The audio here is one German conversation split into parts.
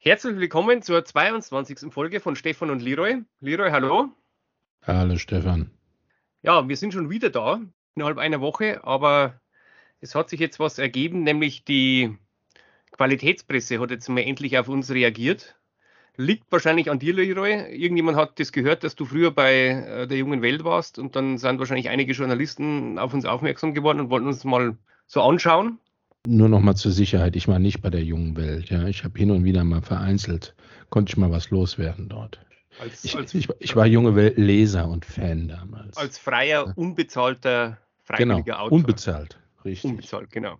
Herzlich willkommen zur 22. Folge von Stefan und Leroy. Leroy, hallo. Hallo Stefan. Ja, wir sind schon wieder da, innerhalb einer Woche, aber es hat sich jetzt was ergeben, nämlich die Qualitätspresse hat jetzt mal endlich auf uns reagiert. Liegt wahrscheinlich an dir, Leroy. Irgendjemand hat das gehört, dass du früher bei äh, der jungen Welt warst und dann sind wahrscheinlich einige Journalisten auf uns aufmerksam geworden und wollten uns mal so anschauen. Nur noch mal zur Sicherheit, ich war nicht bei der jungen Welt. Ja, ich habe hin und wieder mal vereinzelt, konnte ich mal was loswerden dort. Als, ich, als, ich, ich, war junge Welt Leser und Fan damals. Als freier, unbezahlter, freiwilliger genau, Autor. Unbezahlt, richtig. Unbezahlt, genau.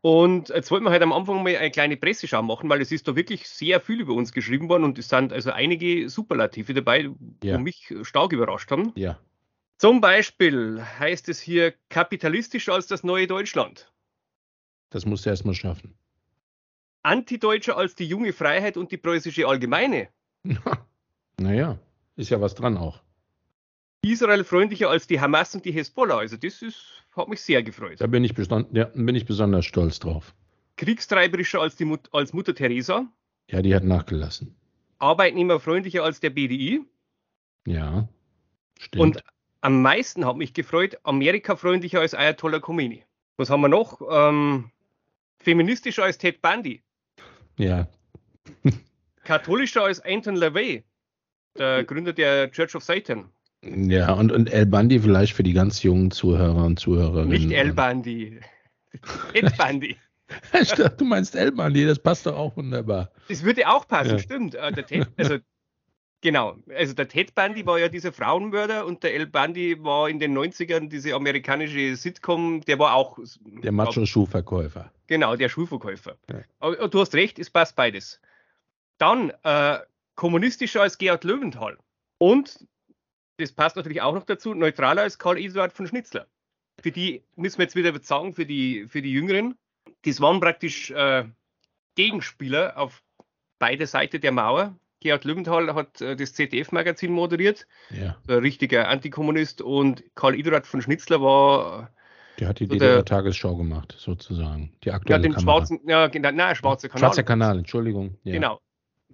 Und jetzt wollten wir halt am Anfang mal eine kleine Presseschau machen, weil es ist da wirklich sehr viel über uns geschrieben worden und es sind also einige Superlative dabei, ja. die mich stark überrascht haben. Ja. Zum Beispiel heißt es hier kapitalistischer als das neue Deutschland. Das musst du erstmal schaffen. Antideutscher als die junge Freiheit und die preußische Allgemeine. naja, ist ja was dran auch. Israel freundlicher als die Hamas und die Hezbollah. Also das ist hat mich sehr gefreut. Da bin ich, ja, bin ich besonders stolz drauf. Kriegstreiberischer als, die Mut als Mutter Teresa. Ja, die hat nachgelassen. Arbeitnehmerfreundlicher als der BDI. Ja, stimmt. Und am meisten hat mich gefreut, Amerika-freundlicher als Ayatollah Khomeini. Was haben wir noch? Ähm, feministischer als Ted Bundy. Ja. Katholischer als Anton LaVey, der Gründer der Church of Satan. Ja, und, und El Bandi vielleicht für die ganz jungen Zuhörer und Zuhörerinnen. Nicht El Bandi. El Bandi. ich dachte, du meinst El Bandi, das passt doch auch wunderbar. Das würde auch passen, ja. stimmt. Äh, der Ted, also, genau, also der Ted Bundy war ja dieser Frauenmörder und der El Bandi war in den 90ern diese amerikanische Sitcom, der war auch. Der Macho-Schuhverkäufer. Genau, der Schuhverkäufer. Ja. Aber du hast recht, es passt beides. Dann äh, kommunistischer als Gerhard Löwenthal. Und das passt natürlich auch noch dazu, neutraler als Karl Eduard von Schnitzler. Für die müssen wir jetzt wieder sagen, für die, für die Jüngeren, das waren praktisch äh, Gegenspieler auf beide Seiten der Mauer. Gerhard Löwenthal hat äh, das ZDF-Magazin moderiert, ja. ein richtiger Antikommunist, und Karl Eduard von Schnitzler war. Der hat die so DDR-Tagesschau gemacht, sozusagen. Die aktuelle ja, den schwarzen, ja, genau, nein, schwarzer Kanal. Schwarzer Kanal, Entschuldigung. Ja. Genau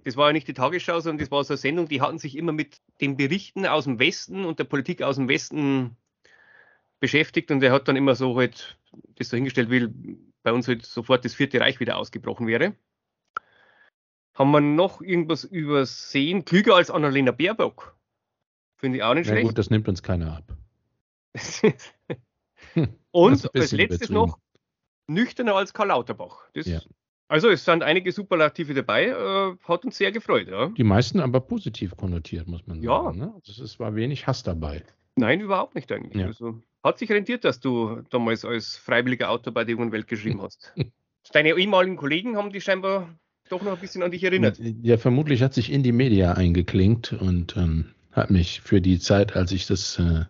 das war ja nicht die Tagesschau, sondern das war so eine Sendung, die hatten sich immer mit den Berichten aus dem Westen und der Politik aus dem Westen beschäftigt und er hat dann immer so halt das so hingestellt, wie bei uns halt sofort das Vierte Reich wieder ausgebrochen wäre. Haben wir noch irgendwas übersehen? Klüger als Annalena Baerbock. Finde ich auch nicht Na schlecht. gut, das nimmt uns keiner ab. und als letztes noch nüchterner als Karl Lauterbach. Das ja. Also es sind einige Superlative dabei, äh, hat uns sehr gefreut. Ja. Die meisten aber positiv konnotiert, muss man ja. sagen. Ne? Also es war wenig Hass dabei. Nein, überhaupt nicht eigentlich. Ja. Also, hat sich rentiert, dass du damals als freiwilliger Autor bei der jungen Welt geschrieben hast. Deine ehemaligen Kollegen haben dich scheinbar doch noch ein bisschen an dich erinnert. Ja, vermutlich hat sich Indie Media eingeklinkt und ähm, hat mich für die Zeit, als ich das äh,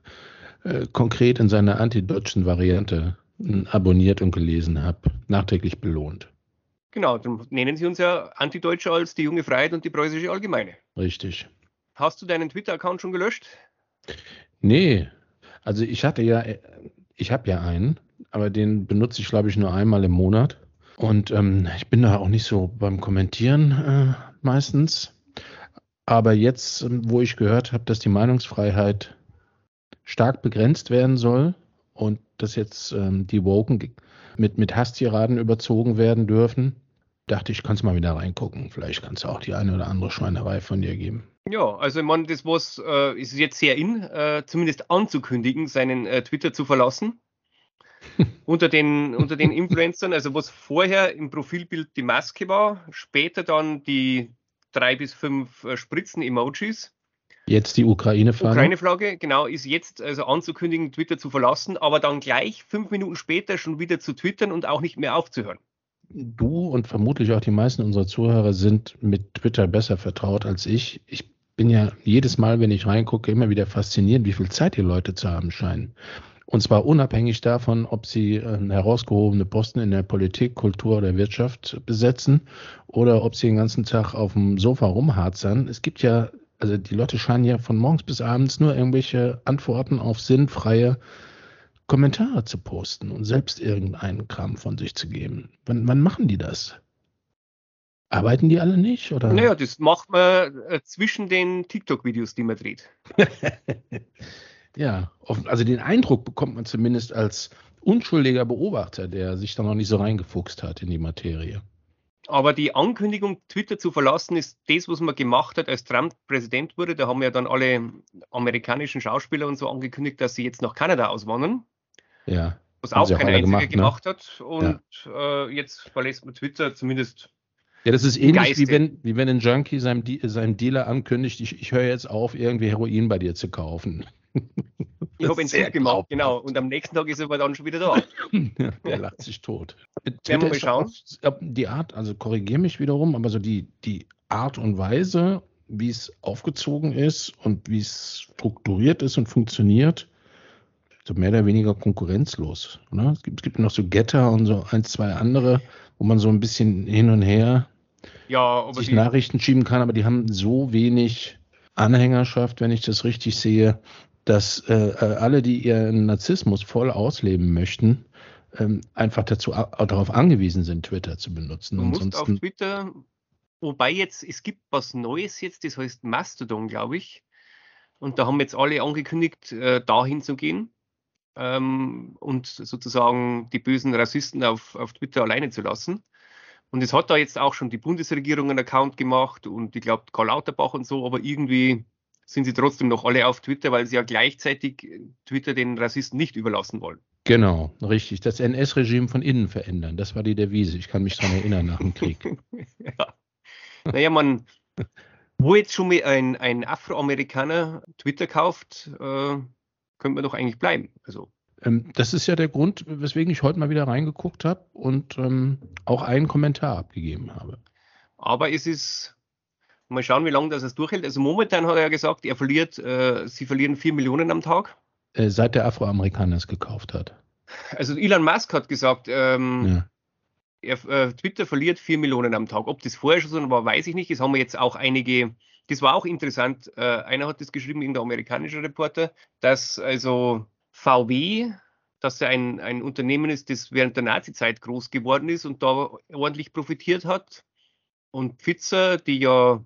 äh, konkret in seiner antideutschen Variante äh, abonniert und gelesen habe, nachträglich belohnt. Genau, dann nennen sie uns ja Antideutsche als die junge Freiheit und die preußische Allgemeine. Richtig. Hast du deinen Twitter-Account schon gelöscht? Nee, also ich hatte ja, ich habe ja einen, aber den benutze ich, glaube ich, nur einmal im Monat. Und ähm, ich bin da auch nicht so beim Kommentieren äh, meistens. Aber jetzt, wo ich gehört habe, dass die Meinungsfreiheit stark begrenzt werden soll und dass jetzt ähm, die Woken mit, mit Hasstiraden überzogen werden dürfen, dachte ich, kannst mal wieder reingucken. Vielleicht kannst du auch die eine oder andere Schweinerei von dir geben. Ja, also ich meine, das was äh, ist jetzt sehr in, äh, zumindest anzukündigen, seinen äh, Twitter zu verlassen. unter, den, unter den Influencern, also was vorher im Profilbild die Maske war, später dann die drei bis fünf äh, Spritzen-Emojis Jetzt die Ukraine-Flagge. Ukraine-Flagge, genau, ist jetzt also anzukündigen, Twitter zu verlassen, aber dann gleich fünf Minuten später schon wieder zu twittern und auch nicht mehr aufzuhören. Du und vermutlich auch die meisten unserer Zuhörer sind mit Twitter besser vertraut als ich. Ich bin ja jedes Mal, wenn ich reingucke, immer wieder fasziniert, wie viel Zeit die Leute zu haben scheinen. Und zwar unabhängig davon, ob sie äh, herausgehobene Posten in der Politik, Kultur oder Wirtschaft besetzen oder ob sie den ganzen Tag auf dem Sofa rumharzern. Es gibt ja also die Leute scheinen ja von morgens bis abends nur irgendwelche Antworten auf sinnfreie Kommentare zu posten und selbst irgendeinen Kram von sich zu geben. Wann, wann machen die das? Arbeiten die alle nicht? Oder? Naja, das macht man äh, zwischen den TikTok-Videos, die man dreht. ja, also den Eindruck bekommt man zumindest als unschuldiger Beobachter, der sich da noch nicht so reingefuchst hat in die Materie. Aber die Ankündigung, Twitter zu verlassen, ist das, was man gemacht hat, als Trump Präsident wurde. Da haben ja dann alle amerikanischen Schauspieler und so angekündigt, dass sie jetzt nach Kanada auswandern. Ja. Was auch kein einziger gemacht, ne? gemacht hat. Und ja. äh, jetzt verlässt man Twitter zumindest. Ja, das ist ähnlich wie wenn, wie wenn ein Junkie seinem, seinem Dealer ankündigt, ich, ich höre jetzt auf, irgendwie Heroin bei dir zu kaufen. Ich habe ihn sehr gemacht, genau. Und am nächsten Tag ist er aber dann schon wieder da. ja, der lacht sich tot. Werden wir mal schauen. Die Art, also korrigiere mich wiederum, aber so die, die Art und Weise, wie es aufgezogen ist und wie es strukturiert ist und funktioniert, so mehr oder weniger konkurrenzlos. Oder? Es, gibt, es gibt noch so Getter und so ein, zwei andere, wo man so ein bisschen hin und her ja, sich Nachrichten schieben kann, aber die haben so wenig Anhängerschaft, wenn ich das richtig sehe, dass äh, äh, alle, die ihren Narzissmus voll ausleben möchten, ähm, einfach dazu darauf angewiesen sind, Twitter zu benutzen. Du musst auf Twitter, wobei jetzt, es gibt was Neues jetzt, das heißt Mastodon, glaube ich. Und da haben jetzt alle angekündigt, äh, dahin zu gehen ähm, und sozusagen die bösen Rassisten auf, auf Twitter alleine zu lassen. Und es hat da jetzt auch schon die Bundesregierung einen Account gemacht und ich glaube Karl Lauterbach und so, aber irgendwie sind sie trotzdem noch alle auf Twitter, weil sie ja gleichzeitig Twitter den Rassisten nicht überlassen wollen. Genau, richtig. Das NS-Regime von innen verändern, das war die Devise. Ich kann mich daran erinnern nach dem Krieg. ja. Naja, man, wo jetzt schon mal ein, ein Afroamerikaner Twitter kauft, äh, könnte man doch eigentlich bleiben. Also. Ähm, das ist ja der Grund, weswegen ich heute mal wieder reingeguckt habe und ähm, auch einen Kommentar abgegeben habe. Aber es ist Mal schauen, wie lange das es durchhält. Also momentan hat er ja gesagt, er verliert, äh, sie verlieren 4 Millionen am Tag. Äh, seit der Afroamerikaner es gekauft hat. Also Elon Musk hat gesagt, ähm, ja. er, äh, Twitter verliert 4 Millionen am Tag. Ob das vorher schon so war, weiß ich nicht. Das haben wir jetzt auch einige, das war auch interessant. Äh, einer hat das geschrieben, in der amerikanische Reporter, dass also VW, dass er ein, ein Unternehmen ist, das während der Nazizeit groß geworden ist und da ordentlich profitiert hat. Und Pfizer, die ja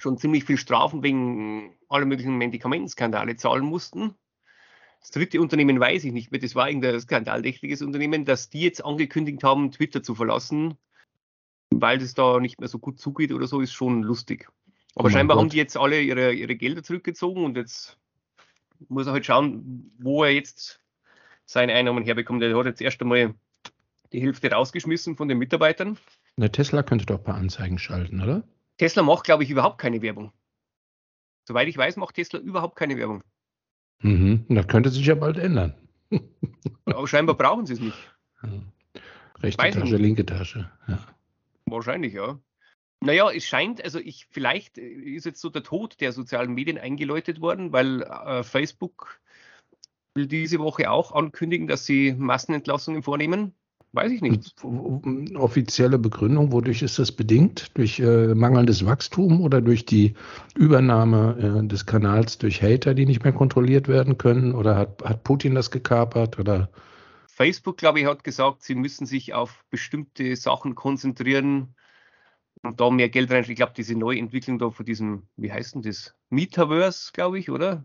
schon ziemlich viel Strafen wegen aller möglichen Medikamentenskandale zahlen mussten. Das dritte Unternehmen weiß ich nicht mehr, das war irgendein skandaldächtiges Unternehmen, dass die jetzt angekündigt haben, Twitter zu verlassen, weil das da nicht mehr so gut zugeht oder so, ist schon lustig. Aber oh scheinbar Gott. haben die jetzt alle ihre, ihre Gelder zurückgezogen und jetzt muss er halt schauen, wo er jetzt seine Einnahmen herbekommt. Er hat jetzt erst einmal die Hälfte rausgeschmissen von den Mitarbeitern. Der Tesla könnte doch ein paar Anzeigen schalten, oder? Tesla macht, glaube ich, überhaupt keine Werbung. Soweit ich weiß, macht Tesla überhaupt keine Werbung. Mhm, das könnte sich ja bald ändern. Aber scheinbar brauchen sie es nicht. Ja. Rechte weiß Tasche, linke Tasche. Ja. Wahrscheinlich, ja. Naja, es scheint, also ich, vielleicht ist jetzt so der Tod der sozialen Medien eingeläutet worden, weil äh, Facebook will diese Woche auch ankündigen, dass sie Massenentlassungen vornehmen. Weiß ich nicht. Offizielle Begründung, wodurch ist das bedingt? Durch äh, mangelndes Wachstum oder durch die Übernahme äh, des Kanals durch Hater, die nicht mehr kontrolliert werden können? Oder hat, hat Putin das gekapert? Oder? Facebook, glaube ich, hat gesagt, sie müssen sich auf bestimmte Sachen konzentrieren und da mehr Geld rein. Ich glaube, diese Neuentwicklung da von diesem, wie heißt denn das? Metaverse, glaube ich, oder?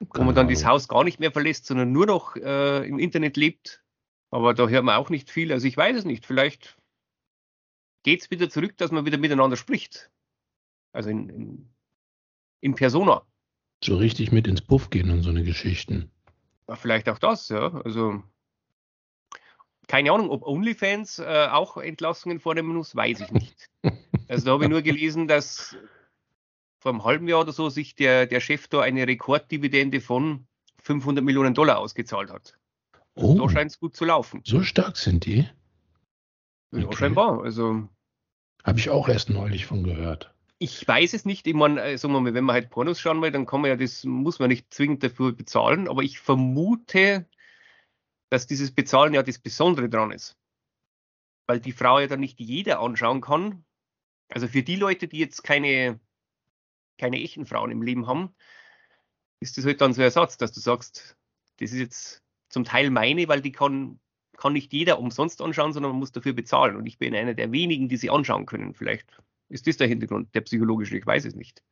Genau. Wo man dann das Haus gar nicht mehr verlässt, sondern nur noch äh, im Internet lebt. Aber da hört man auch nicht viel. Also ich weiß es nicht. Vielleicht geht es wieder zurück, dass man wieder miteinander spricht. Also in, in, in Persona. So richtig mit ins Puff gehen und so eine Geschichten. Ja, vielleicht auch das, ja. Also keine Ahnung, ob OnlyFans äh, auch Entlassungen vornehmen muss, weiß ich nicht. also da habe ich nur gelesen, dass vor einem halben Jahr oder so sich der, der Chef da eine Rekorddividende von 500 Millionen Dollar ausgezahlt hat. Oh, so scheint es gut zu laufen. So stark sind die? Ja, okay. scheinbar. Also. Habe ich auch erst neulich von gehört. Ich weiß es nicht. Ich meine, äh, sagen wir mal, wenn man halt Pornos schauen will, dann kann man ja das, muss man nicht zwingend dafür bezahlen. Aber ich vermute, dass dieses Bezahlen ja das Besondere dran ist. Weil die Frau ja dann nicht jeder anschauen kann. Also für die Leute, die jetzt keine, keine echten Frauen im Leben haben, ist das halt dann so ein Ersatz, dass du sagst, das ist jetzt zum Teil meine, weil die kann, kann nicht jeder umsonst anschauen, sondern man muss dafür bezahlen. Und ich bin einer der wenigen, die sie anschauen können. Vielleicht ist das der Hintergrund, der psychologische, ich weiß es nicht.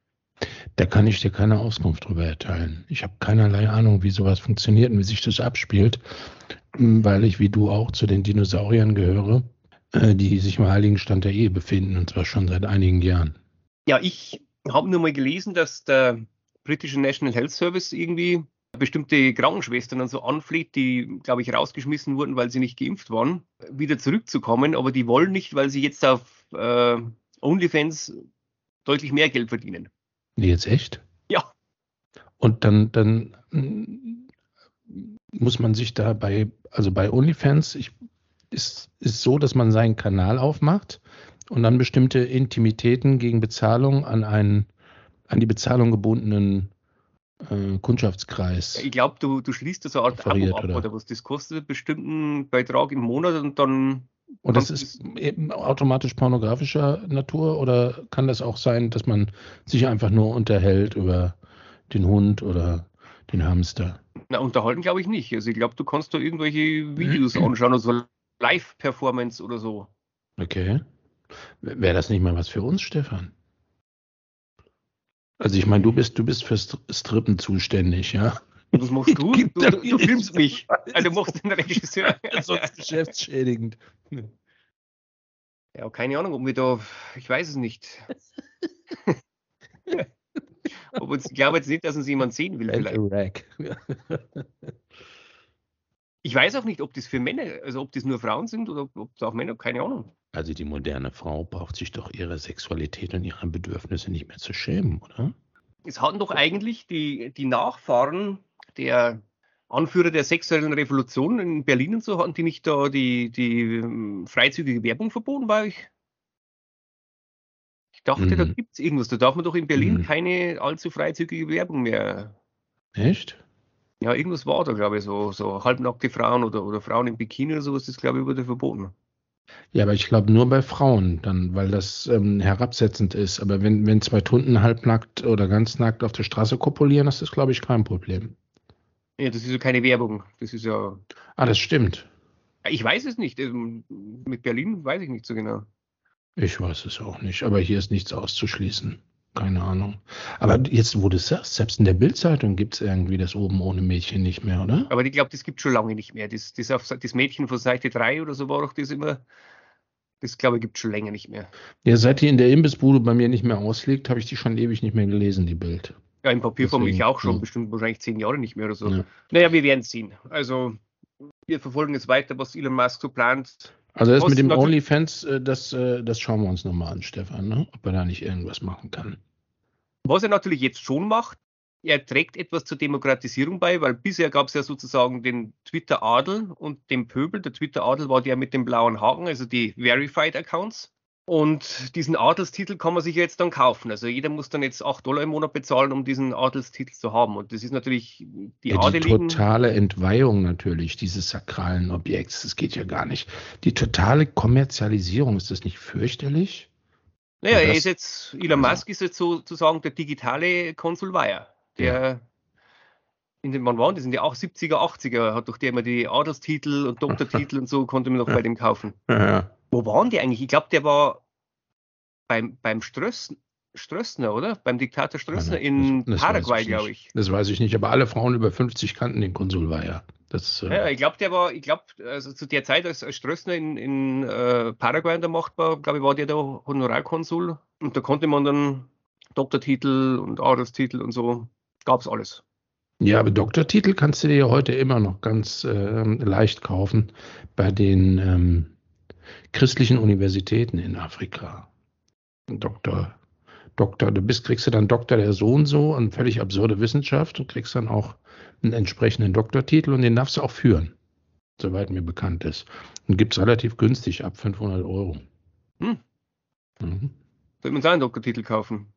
Da kann ich dir keine Auskunft darüber erteilen. Ich habe keinerlei Ahnung, wie sowas funktioniert und wie sich das abspielt, weil ich wie du auch zu den Dinosauriern gehöre, äh, die sich im heiligen Stand der Ehe befinden, und zwar schon seit einigen Jahren. Ja, ich habe nur mal gelesen, dass der britische National Health Service irgendwie bestimmte Krankenschwestern dann so anfleht, die, glaube ich, rausgeschmissen wurden, weil sie nicht geimpft waren, wieder zurückzukommen, aber die wollen nicht, weil sie jetzt auf äh, OnlyFans deutlich mehr Geld verdienen. Jetzt echt? Ja. Und dann, dann mm, muss man sich da bei, also bei OnlyFans, ich, ist, ist so, dass man seinen Kanal aufmacht und dann bestimmte Intimitäten gegen Bezahlung an einen, an die Bezahlung gebundenen äh, Kundschaftskreis. Ich glaube, du, du schließt da so eine Art Abo ab, oder? oder was das kostet, bestimmten Beitrag im Monat und dann. Und das ist eben automatisch pornografischer Natur oder kann das auch sein, dass man sich einfach nur unterhält über den Hund oder den Hamster? Na, unterhalten glaube ich nicht. Also ich glaube, du kannst da irgendwelche Videos anschauen, also Live-Performance oder so. Okay. Wäre das nicht mal was für uns, Stefan? Also ich meine, du bist, du bist fürs Strippen zuständig, ja? Was machst du? Du, du, du filmst mich. Also du machst den Regisseur. Sonst geschäftsschädigend. Ja, keine Ahnung, ob wir da, ich weiß es nicht. ob uns, ich glaube jetzt nicht, dass uns jemand sehen will. Vielleicht. Ich weiß auch nicht, ob das für Männer, also ob das nur Frauen sind oder ob es auch Männer, keine Ahnung. Also die moderne Frau braucht sich doch ihre Sexualität und ihre Bedürfnisse nicht mehr zu schämen, oder? Es hatten doch eigentlich die, die Nachfahren der Anführer der sexuellen Revolution in Berlin und so, hatten die nicht da die, die ähm, freizügige Werbung verboten bei euch? Ich dachte, mhm. da gibt es irgendwas. Da darf man doch in Berlin mhm. keine allzu freizügige Werbung mehr. Echt? Ja, irgendwas war da, glaube ich, so, so halbnackte Frauen oder, oder Frauen im Bikini oder sowas, das glaube ich wurde verboten. Ja, aber ich glaube nur bei Frauen dann, weil das ähm, herabsetzend ist. Aber wenn, wenn zwei Tunden halbnackt oder ganz nackt auf der Straße kopulieren, ist das, glaube ich, kein Problem. Ja, das ist ja keine Werbung. Das ist ja. Ah, das stimmt. Ich weiß es nicht. Ähm, mit Berlin weiß ich nicht so genau. Ich weiß es auch nicht, aber hier ist nichts auszuschließen. Keine Ahnung. Aber jetzt, wo du es sagst, selbst in der Bildzeitung gibt es irgendwie das oben ohne Mädchen nicht mehr, oder? Aber ich glaube, das gibt schon lange nicht mehr. Das, das, auf, das Mädchen von Seite 3 oder so war doch das immer. Das glaube ich gibt es schon länger nicht mehr. Ja, seit die in der Imbissbude bei mir nicht mehr ausliegt, habe ich die schon ewig nicht mehr gelesen, die Bild. Ja, im Papierform ich auch schon, ja. bestimmt wahrscheinlich zehn Jahre nicht mehr oder so. Ja. Naja, wir werden es sehen. Also, wir verfolgen jetzt weiter, was Elon Musk so plant. Also das mit dem OnlyFans, äh, das, äh, das schauen wir uns nochmal an, Stefan, ne? ob er da nicht irgendwas machen kann. Was er natürlich jetzt schon macht, er trägt etwas zur Demokratisierung bei, weil bisher gab es ja sozusagen den Twitter-Adel und den Pöbel. Der Twitter-Adel war der mit dem blauen Haken, also die Verified Accounts. Und diesen Adelstitel kann man sich jetzt dann kaufen. Also jeder muss dann jetzt 8 Dollar im Monat bezahlen, um diesen Adelstitel zu haben. Und das ist natürlich die ja, Adeligen. Die totale Entweihung natürlich dieses sakralen Objekts. Das geht ja gar nicht. Die totale Kommerzialisierung, ist das nicht fürchterlich? Naja, er ist jetzt, Elon also, Musk ist jetzt sozusagen der digitale Konsul Wire. Der ja. in den, wann waren das? In den 70er, 80er hat doch der immer die Adelstitel und Doktortitel und so, konnte man noch bei dem kaufen. Ja. Wo waren die eigentlich? Ich glaube, der war beim, beim Ströss, Strössner, oder? Beim Diktator Strössner in das, Paraguay, glaube ich. Das weiß ich nicht, aber alle Frauen über 50 kannten den Konsul Wire. Das, äh ja, ich glaube, der war, ich glaube, also zu der Zeit, als, Strössner in, in äh, Paraguay an der Macht war, glaube ich, war der der Honorarkonsul. Und da konnte man dann Doktortitel und Adelstitel und so, gab es alles. Ja, aber Doktortitel kannst du dir ja heute immer noch ganz äh, leicht kaufen bei den ähm, christlichen Universitäten in Afrika. Doktor, Doktor, du bist, kriegst du dann Doktor der so und so und völlig absurde Wissenschaft und kriegst dann auch einen entsprechenden Doktortitel und den darfst du auch führen, soweit mir bekannt ist. Und gibt es relativ günstig ab 500 Euro. Hm. Mhm. Sollte man seinen Doktortitel kaufen?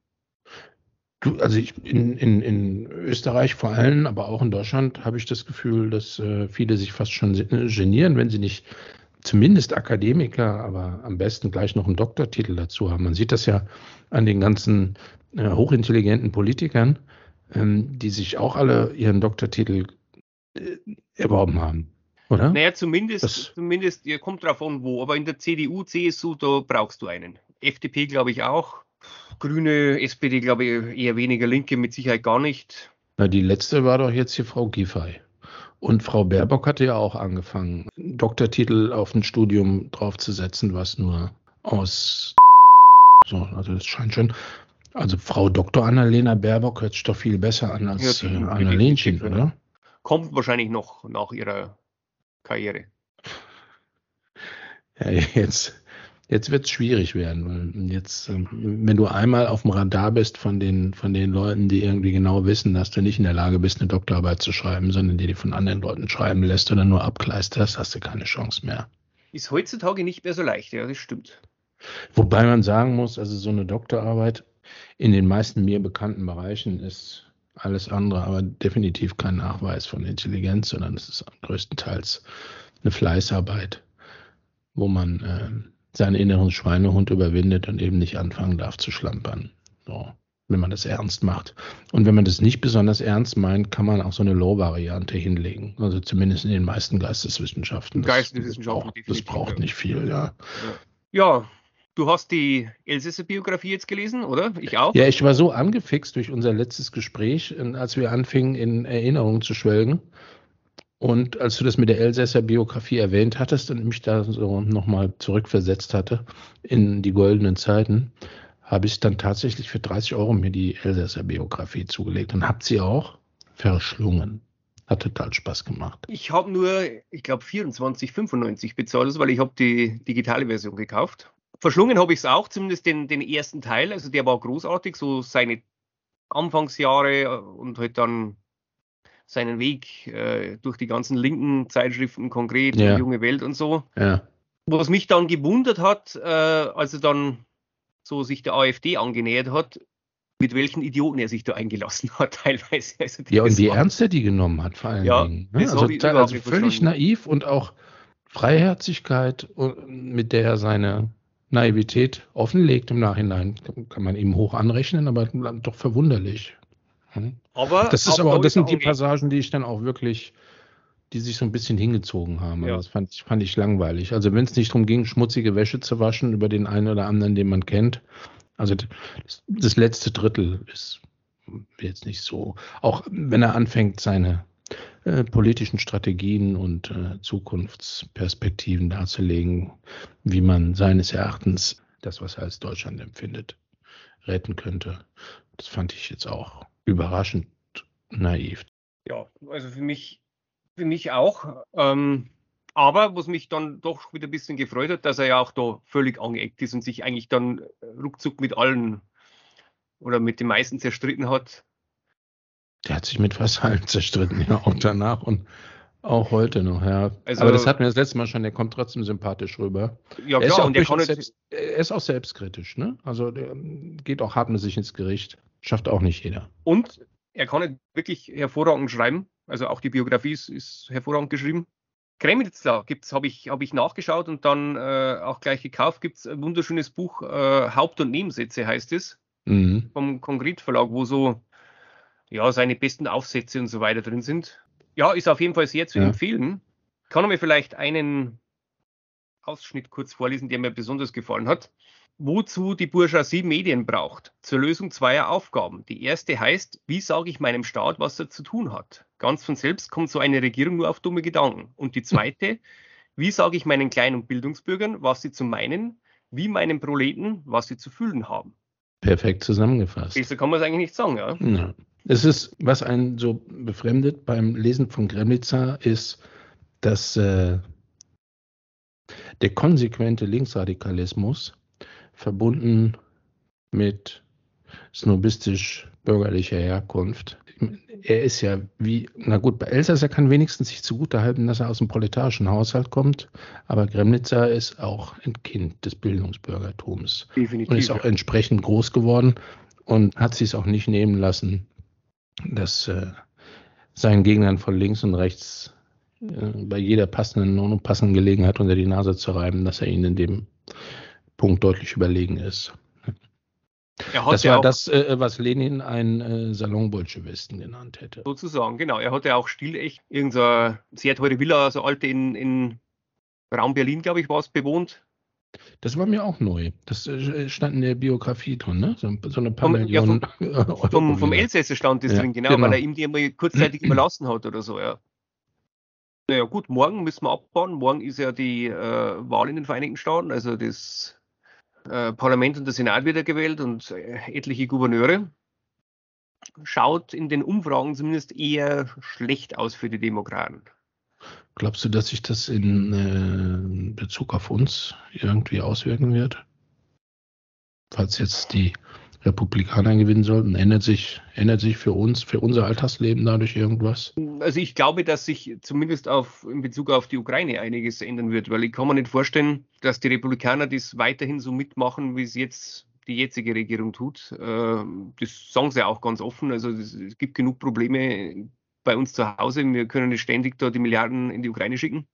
Du, also ich, in, in, in Österreich vor allem, aber auch in Deutschland habe ich das Gefühl, dass äh, viele sich fast schon genieren, wenn sie nicht zumindest Akademiker, aber am besten gleich noch einen Doktortitel dazu haben. Man sieht das ja an den ganzen äh, hochintelligenten Politikern, ähm, die sich auch alle ihren Doktortitel äh, erworben haben. oder? Naja, zumindest, das zumindest, ja, kommt drauf an, wo. Aber in der CDU, CSU, da brauchst du einen. FDP, glaube ich, auch. Grüne, SPD, glaube ich, eher weniger Linke, mit Sicherheit gar nicht. Na, die letzte war doch jetzt hier Frau Giffey. Und Frau Baerbock hatte ja auch angefangen, Doktortitel auf ein Studium draufzusetzen, was nur aus so, also das scheint schon. Also Frau Dr. Annalena Baerbock hört sich doch viel besser an als ja, äh, Annalena, oder? Kommt wahrscheinlich noch nach ihrer Karriere. Ja, jetzt, jetzt wird es schwierig werden, weil jetzt, ähm, wenn du einmal auf dem Radar bist von den, von den Leuten, die irgendwie genau wissen, dass du nicht in der Lage bist, eine Doktorarbeit zu schreiben, sondern die die von anderen Leuten schreiben lässt oder nur abkleisterst, hast du keine Chance mehr. Ist heutzutage nicht mehr so leicht, ja, das stimmt. Wobei man sagen muss, also so eine Doktorarbeit in den meisten mir bekannten Bereichen ist alles andere, aber definitiv kein Nachweis von Intelligenz, sondern es ist größtenteils eine Fleißarbeit, wo man äh, seinen inneren Schweinehund überwindet und eben nicht anfangen darf zu schlampern. So, wenn man das ernst macht. Und wenn man das nicht besonders ernst meint, kann man auch so eine Low-Variante hinlegen. Also zumindest in den meisten Geisteswissenschaften. Das, Geisteswissenschaften. Das braucht, das braucht nicht viel, ja. Ja, Du hast die Elsässer Biografie jetzt gelesen, oder? Ich auch. Ja, ich war so angefixt durch unser letztes Gespräch, als wir anfingen, in Erinnerungen zu schwelgen. Und als du das mit der Elsässer Biografie erwähnt hattest und mich da so nochmal zurückversetzt hatte in die goldenen Zeiten, habe ich dann tatsächlich für 30 Euro mir die Elsässer Biografie zugelegt und habe sie auch verschlungen. Hat total Spaß gemacht. Ich habe nur, ich glaube, 24,95 bezahlt, weil ich habe die digitale Version gekauft. Verschlungen habe ich es auch, zumindest den, den ersten Teil. Also der war großartig, so seine Anfangsjahre und halt dann seinen Weg äh, durch die ganzen linken Zeitschriften, konkret, ja. Junge Welt und so. Ja. Was mich dann gewundert hat, äh, als er dann so sich der AfD angenähert hat, mit welchen Idioten er sich da eingelassen hat, teilweise. Also ja, und wie ernst er die genommen hat, vor allen ja, Dingen. Ne? Also, also völlig naiv und auch Freiherzigkeit, mit der er seine Naivität offenlegt im Nachhinein. Kann man ihm hoch anrechnen, aber doch verwunderlich. Hm? Aber das ist aber das sind die Passagen, die ich dann auch wirklich, die sich so ein bisschen hingezogen haben. Ja. Das fand ich, fand ich langweilig. Also wenn es nicht darum ging, schmutzige Wäsche zu waschen über den einen oder anderen, den man kennt. Also das, das letzte Drittel ist jetzt nicht so. Auch wenn er anfängt, seine äh, politischen Strategien und äh, Zukunftsperspektiven darzulegen, wie man seines Erachtens das, was er als Deutschland empfindet, retten könnte. Das fand ich jetzt auch überraschend naiv. Ja, also für mich, für mich auch. Ähm, aber was mich dann doch wieder ein bisschen gefreut hat, dass er ja auch da völlig angeeckt ist und sich eigentlich dann ruckzuck mit allen oder mit den meisten zerstritten hat. Der hat sich mit fast allen zerstritten, ja, auch danach und auch heute noch, ja. Also, Aber das hatten wir das letzte Mal schon, der kommt trotzdem sympathisch rüber. Ja, er klar, ist ja und der selbst, Er ist auch selbstkritisch, ne? Also der geht auch hart mit sich ins Gericht. Schafft auch nicht jeder. Und er kann wirklich hervorragend schreiben. Also auch die Biografie ist, ist hervorragend geschrieben. Kremlitzer gibt's, habe ich, hab ich nachgeschaut und dann äh, auch gleich gekauft. Gibt es ein wunderschönes Buch, äh, Haupt- und Nebensätze heißt es, mhm. vom Konkret Verlag, wo so ja, seine besten Aufsätze und so weiter drin sind. Ja, ist auf jeden Fall sehr zu ja. empfehlen. Kann mir vielleicht einen Ausschnitt kurz vorlesen, der mir besonders gefallen hat. Wozu die Bourgeoisie Medien braucht. Zur Lösung zweier Aufgaben. Die erste heißt, wie sage ich meinem Staat, was er zu tun hat? Ganz von selbst kommt so eine Regierung nur auf dumme Gedanken. Und die zweite, wie sage ich meinen Klein- und Bildungsbürgern, was sie zu meinen, wie meinen Proleten, was sie zu fühlen haben? Perfekt zusammengefasst. Besser kann man es eigentlich nicht sagen, ja? ja. Es ist, was einen so befremdet beim Lesen von Gremlitzer, ist, dass äh, der konsequente Linksradikalismus verbunden mit snobistisch-bürgerlicher Herkunft. Er ist ja wie, na gut, bei Elsass, er kann wenigstens sich zugutehalten, dass er aus dem proletarischen Haushalt kommt, aber Gremnitzer ist auch ein Kind des Bildungsbürgertums. Definitiv, und ist auch entsprechend groß geworden und hat sich es auch nicht nehmen lassen, das äh, seinen Gegnern von links und rechts äh, bei jeder passenden und unpassenden Gelegenheit unter die Nase zu reiben, dass er ihnen in dem Punkt deutlich überlegen ist. das war auch, das, äh, was Lenin ein äh, Salon-Bolschewisten genannt hätte. Sozusagen, genau. Er hatte auch stilecht irgendeine sehr teure Villa, also alte in, in Raum Berlin, glaube ich, war es bewohnt. Das war mir auch neu. Das äh, stand in der Biografie drin, ne? So, so eine paar vom, Millionen. Ja, vom, vom, vom Elsässer stand das ja, drin, genau, genau, weil er ihm die mal kurzzeitig überlassen hat oder so, ja. Naja, gut, morgen müssen wir abbauen. Morgen ist ja die äh, Wahl in den Vereinigten Staaten, also das äh, Parlament und der Senat wieder gewählt und äh, etliche Gouverneure. Schaut in den Umfragen zumindest eher schlecht aus für die Demokraten. Glaubst du, dass sich das in äh, Bezug auf uns irgendwie auswirken wird? Falls jetzt die Republikaner gewinnen sollten, ändert sich, ändert sich für uns, für unser Alltagsleben dadurch irgendwas? Also ich glaube, dass sich zumindest auf, in Bezug auf die Ukraine einiges ändern wird, weil ich kann mir nicht vorstellen, dass die Republikaner das weiterhin so mitmachen, wie es jetzt die jetzige Regierung tut. Äh, das sagen sie auch ganz offen. Also es gibt genug Probleme bei uns zu Hause. Wir können nicht ständig da die Milliarden in die Ukraine schicken.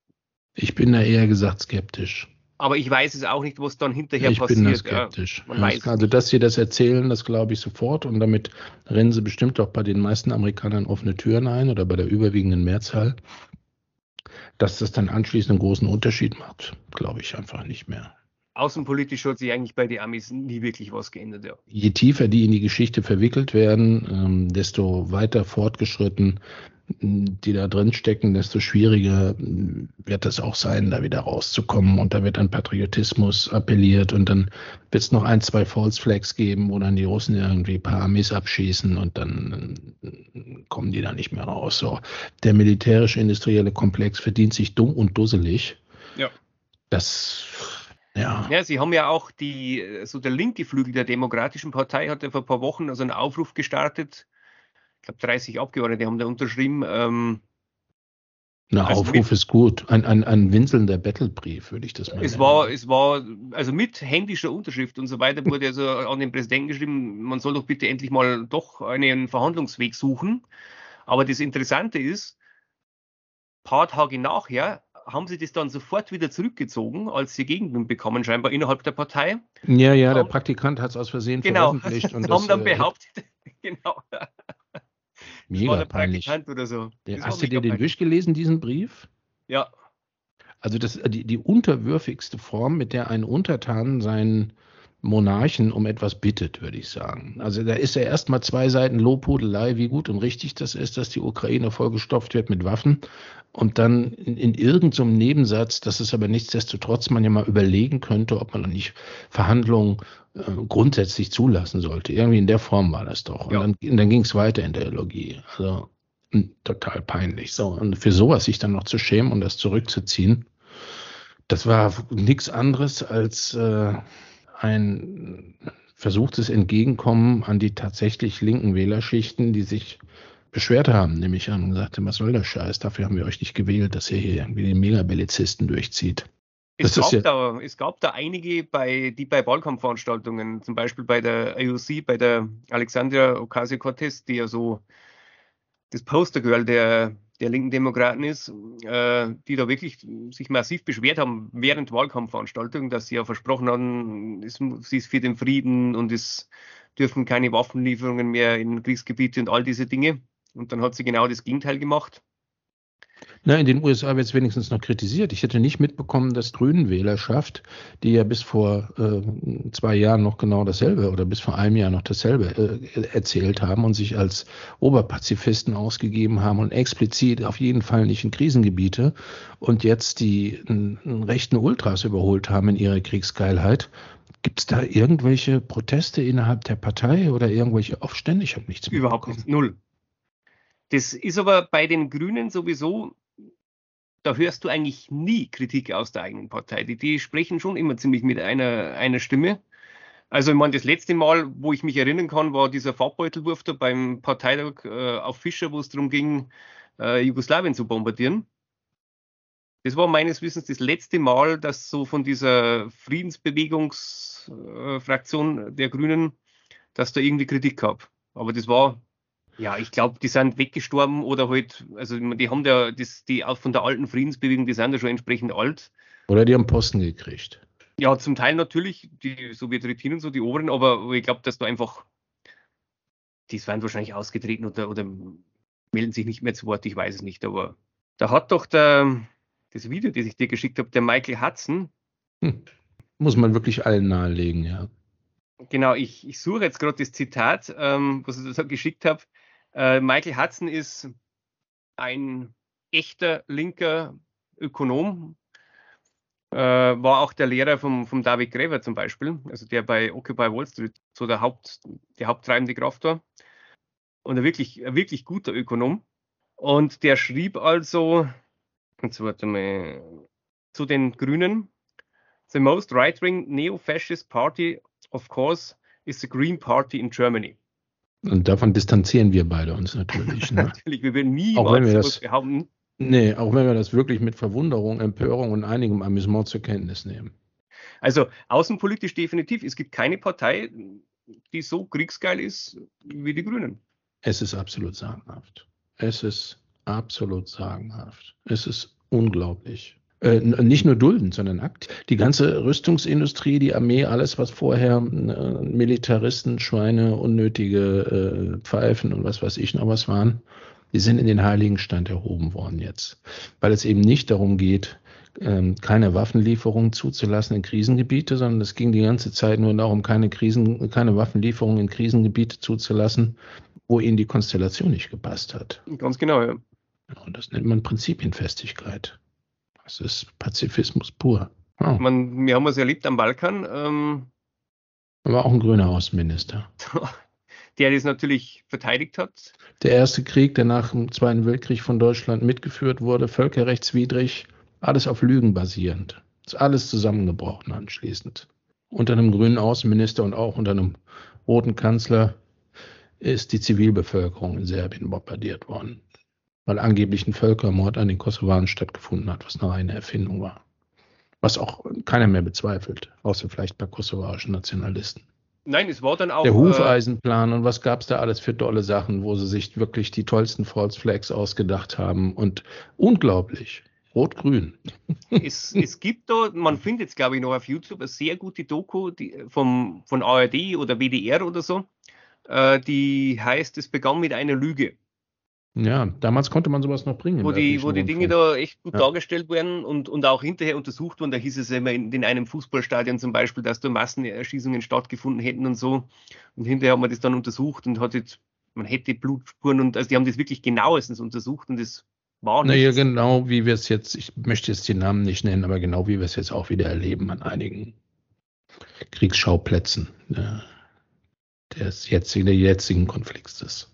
Ich bin da eher gesagt skeptisch. Aber ich weiß es auch nicht, was dann hinterher ich passiert. Ich bin da skeptisch. Ja, also, dass sie das erzählen, das glaube ich sofort. Und damit rennen sie bestimmt auch bei den meisten Amerikanern offene Türen ein oder bei der überwiegenden Mehrzahl. Dass das dann anschließend einen großen Unterschied macht, glaube ich einfach nicht mehr. Außenpolitisch hat sich eigentlich bei den Amis nie wirklich was geändert. Ja. Je tiefer die in die Geschichte verwickelt werden, ähm, desto weiter fortgeschritten die da drin stecken, desto schwieriger wird es auch sein, da wieder rauszukommen. Und da wird an Patriotismus appelliert und dann wird es noch ein, zwei False Flags geben, wo dann die Russen irgendwie ein paar Armees abschießen und dann kommen die da nicht mehr raus. So, der militärische industrielle Komplex verdient sich dumm und dusselig. Ja. Das ja. ja, sie haben ja auch die, so der linke Flügel der Demokratischen Partei hat ja vor ein paar Wochen also einen Aufruf gestartet, glaube 30 Abgeordnete haben da unterschrieben. Ähm, Na, also Aufruf mit, ist gut. Ein, ein, ein winselnder Battlebrief, würde ich das mal es nennen. War, es war, also mit händischer Unterschrift und so weiter wurde also an den Präsidenten geschrieben, man soll doch bitte endlich mal doch einen Verhandlungsweg suchen. Aber das Interessante ist, ein paar Tage nachher haben sie das dann sofort wieder zurückgezogen, als sie Gegenwind bekommen, scheinbar innerhalb der Partei. Ja, ja, der Praktikant hat es aus Versehen genau, veröffentlicht. Und haben dann äh, behauptet, genau. Mega peinlich. Oder so. Ja, hast du dir den durchgelesen, diesen Brief? Ja. Also das, die, die unterwürfigste Form, mit der ein Untertan seinen Monarchen um etwas bittet, würde ich sagen. Also da ist ja erstmal zwei Seiten Lobhudelei, wie gut und richtig das ist, dass die Ukraine vollgestopft wird mit Waffen. Und dann in, in irgendeinem so Nebensatz, dass es aber nichtsdestotrotz man ja mal überlegen könnte, ob man noch nicht Verhandlungen äh, grundsätzlich zulassen sollte. Irgendwie in der Form war das doch. Und ja. dann, dann ging es weiter in der Ideologie. Also hm, total peinlich. So, und für sowas sich dann noch zu schämen und das zurückzuziehen, das war nichts anderes als äh, ein versuchtes Entgegenkommen an die tatsächlich linken Wählerschichten, die sich beschwert haben, nämlich an und gesagt, was soll der Scheiß, dafür haben wir euch nicht gewählt, dass ihr hier irgendwie den Megabellizisten durchzieht. Es gab, ja da, es gab da einige, bei, die bei Wahlkampfveranstaltungen, zum Beispiel bei der AOC, bei der Alexandria Ocasio-Cortez, die ja so das Postergirl der, der linken Demokraten ist, äh, die da wirklich sich massiv beschwert haben während Wahlkampfveranstaltungen, dass sie ja versprochen haben, es, sie ist für den Frieden und es dürfen keine Waffenlieferungen mehr in Kriegsgebiete und all diese Dinge. Und dann hat sie genau das Gegenteil gemacht. Na, in den USA wird es wenigstens noch kritisiert. Ich hätte nicht mitbekommen, dass Grünen Wählerschaft, die ja bis vor äh, zwei Jahren noch genau dasselbe oder bis vor einem Jahr noch dasselbe äh, erzählt haben und sich als Oberpazifisten ausgegeben haben und explizit auf jeden Fall nicht in Krisengebiete und jetzt die n, rechten Ultras überholt haben in ihrer Kriegsgeilheit. Gibt es da irgendwelche Proteste innerhalb der Partei oder irgendwelche Aufstände? Ich habe nichts Überhaupt nicht, null. Das ist aber bei den Grünen sowieso, da hörst du eigentlich nie Kritik aus der eigenen Partei. Die, die sprechen schon immer ziemlich mit einer, einer Stimme. Also ich meine, das letzte Mal, wo ich mich erinnern kann, war dieser Farbbeutelwurf da beim Parteitag äh, auf Fischer, wo es darum ging, äh, Jugoslawien zu bombardieren. Das war meines Wissens das letzte Mal, dass so von dieser Friedensbewegungsfraktion äh, der Grünen, dass da irgendwie Kritik gab. Aber das war ja, ich glaube, die sind weggestorben oder halt, also die haben ja das, die von der alten Friedensbewegung, die sind ja schon entsprechend alt. Oder die haben Posten gekriegt. Ja, zum Teil natürlich, die Sowjetunion und so, die Oberen, aber ich glaube, dass da einfach, die werden wahrscheinlich ausgetreten oder, oder melden sich nicht mehr zu Wort, ich weiß es nicht, aber da hat doch der, das Video, das ich dir geschickt habe, der Michael Hudson. Hm. Muss man wirklich allen nahelegen, ja. Genau, ich, ich suche jetzt gerade das Zitat, ähm, was ich da geschickt habe. Äh, Michael Hudson ist ein echter linker Ökonom, äh, war auch der Lehrer vom, vom David Graeber zum Beispiel, also der bei Occupy Wall Street so der, Haupt, der haupttreibende Kraft war. Und ein wirklich, ein wirklich guter Ökonom. Und der schrieb also, jetzt warte mal, zu den Grünen, The most right-wing neo-fascist party, of course, is the Green Party in Germany. Und davon distanzieren wir beide uns natürlich. Ne? natürlich, wir werden niemals auch wenn wir das behaupten. Nee, auch wenn wir das wirklich mit Verwunderung, Empörung und einigem Amüsement zur Kenntnis nehmen. Also außenpolitisch definitiv. Es gibt keine Partei, die so kriegsgeil ist wie die Grünen. Es ist absolut sagenhaft. Es ist absolut sagenhaft. Es ist unglaublich. Äh, nicht nur dulden, sondern akt. Die ganze Rüstungsindustrie, die Armee, alles, was vorher äh, Militaristen, Schweine, unnötige äh, Pfeifen und was weiß ich noch was waren, die sind in den Heiligenstand erhoben worden jetzt. Weil es eben nicht darum geht, ähm, keine Waffenlieferungen zuzulassen in Krisengebiete, sondern es ging die ganze Zeit nur darum, keine Krisen, keine Waffenlieferungen in Krisengebiete zuzulassen, wo ihnen die Konstellation nicht gepasst hat. Ganz genau, ja. Und das nennt man Prinzipienfestigkeit. Das ist Pazifismus pur. Oh. Man, wir haben es erlebt am Balkan. Ähm, war auch ein grüner Außenminister. Der das natürlich verteidigt hat. Der erste Krieg, der nach dem Zweiten Weltkrieg von Deutschland mitgeführt wurde, völkerrechtswidrig, alles auf Lügen basierend. Ist alles zusammengebrochen anschließend. Unter einem grünen Außenminister und auch unter einem roten Kanzler ist die Zivilbevölkerung in Serbien bombardiert worden weil angeblich ein Völkermord an den Kosovaren stattgefunden hat, was eine reine Erfindung war. Was auch keiner mehr bezweifelt, außer vielleicht paar kosovarischen Nationalisten. Nein, es war dann auch. Der äh, Hufeisenplan und was gab es da alles für tolle Sachen, wo sie sich wirklich die tollsten False Flags ausgedacht haben und unglaublich. Rot-Grün. Es, es gibt da, man findet es glaube ich noch auf YouTube, eine sehr gute Doku die, vom, von ARD oder WDR oder so. Äh, die heißt, es begann mit einer Lüge. Ja, damals konnte man sowas noch bringen. Wo die, wo die Dinge da echt gut ja. dargestellt werden und, und auch hinterher untersucht wurden. Da hieß es immer in, in, einem Fußballstadion zum Beispiel, dass da Massenerschießungen stattgefunden hätten und so. Und hinterher haben wir das dann untersucht und hat jetzt, man hätte Blutspuren und also die haben das wirklich genauestens untersucht und das war nicht. Naja, genau wie wir es jetzt, ich möchte jetzt die Namen nicht nennen, aber genau wie wir es jetzt auch wieder erleben an einigen Kriegsschauplätzen ja, des jetzigen, der jetzigen Konfliktes.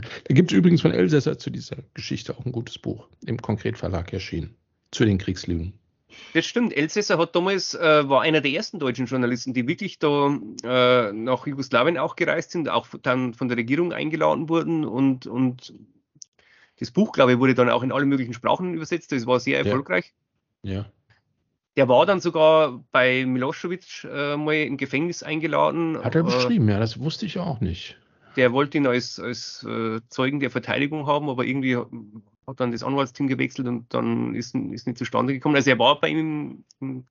Da gibt es übrigens von Elsässer zu dieser Geschichte auch ein gutes Buch, im Konkretverlag erschienen, zu den Kriegslügen. Das stimmt. Elsässer hat damals, äh, war einer der ersten deutschen Journalisten, die wirklich da äh, nach Jugoslawien auch gereist sind, auch dann von der Regierung eingeladen wurden und, und das Buch, glaube ich, wurde dann auch in alle möglichen Sprachen übersetzt. Das war sehr erfolgreich. Ja. ja. Der war dann sogar bei Milosevic äh, mal im Gefängnis eingeladen. Hat er beschrieben, ja, das wusste ich auch nicht der wollte ihn als, als äh, Zeugen der Verteidigung haben, aber irgendwie hat dann das Anwaltsteam gewechselt und dann ist, ist nicht zustande gekommen. Also er war bei ihm im,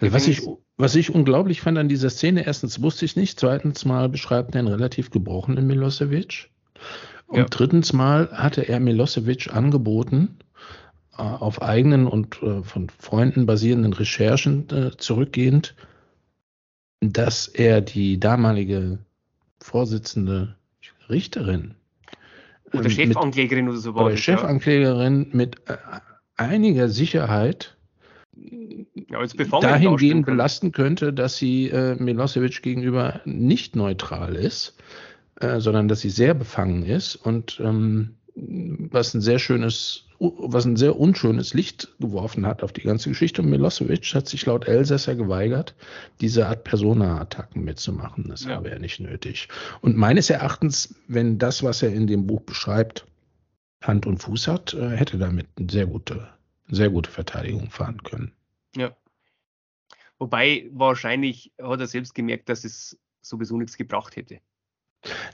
also was ich, was ich unglaublich fand an dieser Szene, erstens wusste ich nicht, zweitens mal beschreibt er einen relativ gebrochenen Milosevic. Und ja. drittens mal hatte er Milosevic angeboten, äh, auf eigenen und äh, von Freunden basierenden Recherchen äh, zurückgehend, dass er die damalige Vorsitzende Richterin. Oder ähm, Chefanklägerin oder so. Oder Chefanklägerin mit äh, einiger Sicherheit ja, dahingehend belasten könnte, dass sie äh, Milosevic gegenüber nicht neutral ist, äh, sondern dass sie sehr befangen ist und ähm, was ein sehr schönes, was ein sehr unschönes Licht geworfen hat auf die ganze Geschichte. Und Milosevic hat sich laut Elsässer geweigert, diese Art Persona-Attacken mitzumachen. Das ja. habe er nicht nötig. Und meines Erachtens, wenn das, was er in dem Buch beschreibt, Hand und Fuß hat, äh, hätte damit eine sehr gute, sehr gute Verteidigung fahren können. Ja. Wobei wahrscheinlich hat er selbst gemerkt, dass es sowieso nichts gebracht hätte.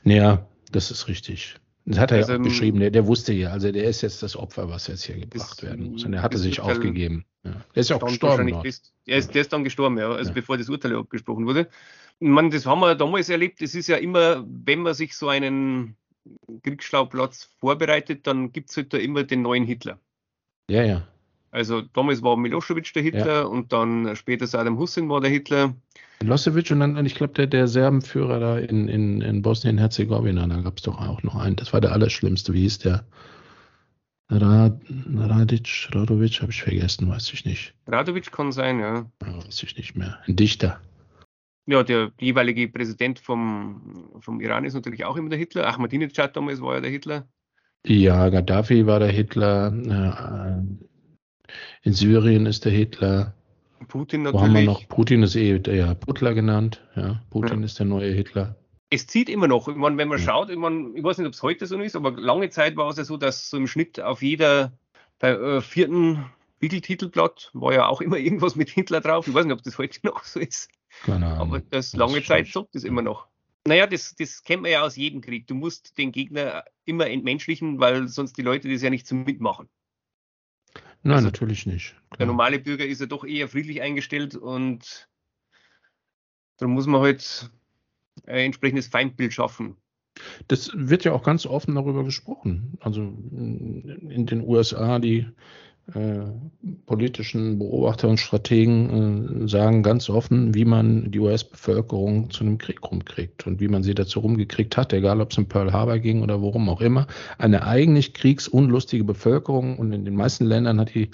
Naja, das ist richtig. Das hat er also, ja auch beschrieben, der, der, wusste ja, also der ist jetzt das Opfer, was jetzt hier gebracht werden muss. Und er hatte sich aufgegeben. Ja. Der ist ja auch gestorben. Ist, der, ist, der ist dann gestorben, ja, also ja. bevor das Urteil abgesprochen wurde. Man, das haben wir damals erlebt. Es ist ja immer, wenn man sich so einen Kriegsschauplatz vorbereitet, dann gibt es halt da immer den neuen Hitler. Ja, ja. Also damals war Milosevic der Hitler ja. und dann später Saddam Hussein war der Hitler. Milosevic und dann, ich glaube, der, der Serbenführer da in, in, in Bosnien-Herzegowina, da gab es doch auch noch einen. Das war der Allerschlimmste. Wie hieß der? Rad, Radic, Radovic, habe ich vergessen, weiß ich nicht. Radovic kann sein, ja. Weiß ich nicht mehr. Ein Dichter. Ja, der jeweilige Präsident vom, vom Iran ist natürlich auch immer der Hitler. Ahmadinejad damals war ja der Hitler. Ja, Gaddafi war der Hitler. Äh, in Syrien ist der Hitler. Putin natürlich. Wo haben wir noch? Putin ist eh der Butler genannt. Ja, Putin ja. ist der neue Hitler es zieht immer noch. Ich meine, wenn man schaut, ich, meine, ich weiß nicht, ob es heute so ist, aber lange Zeit war es ja so, dass so im Schnitt auf jeder bei, äh, vierten Titelblatt war ja auch immer irgendwas mit Hitler drauf. Ich weiß nicht, ob das heute noch so ist. Keine Ahnung. Aber das lange das Zeit sagt das immer noch. Naja, das, das kennt man ja aus jedem Krieg. Du musst den Gegner immer entmenschlichen, weil sonst die Leute das ja nicht zum Mitmachen. Nein, also, natürlich nicht. Klar. Der normale Bürger ist ja doch eher friedlich eingestellt und darum muss man halt äh, entsprechendes Feindbild schaffen. Das wird ja auch ganz offen darüber gesprochen. Also in den USA, die äh, politischen Beobachter und Strategen äh, sagen ganz offen, wie man die US-Bevölkerung zu einem Krieg rumkriegt und wie man sie dazu rumgekriegt hat, egal ob es um Pearl Harbor ging oder worum auch immer. Eine eigentlich kriegsunlustige Bevölkerung und in den meisten Ländern hat die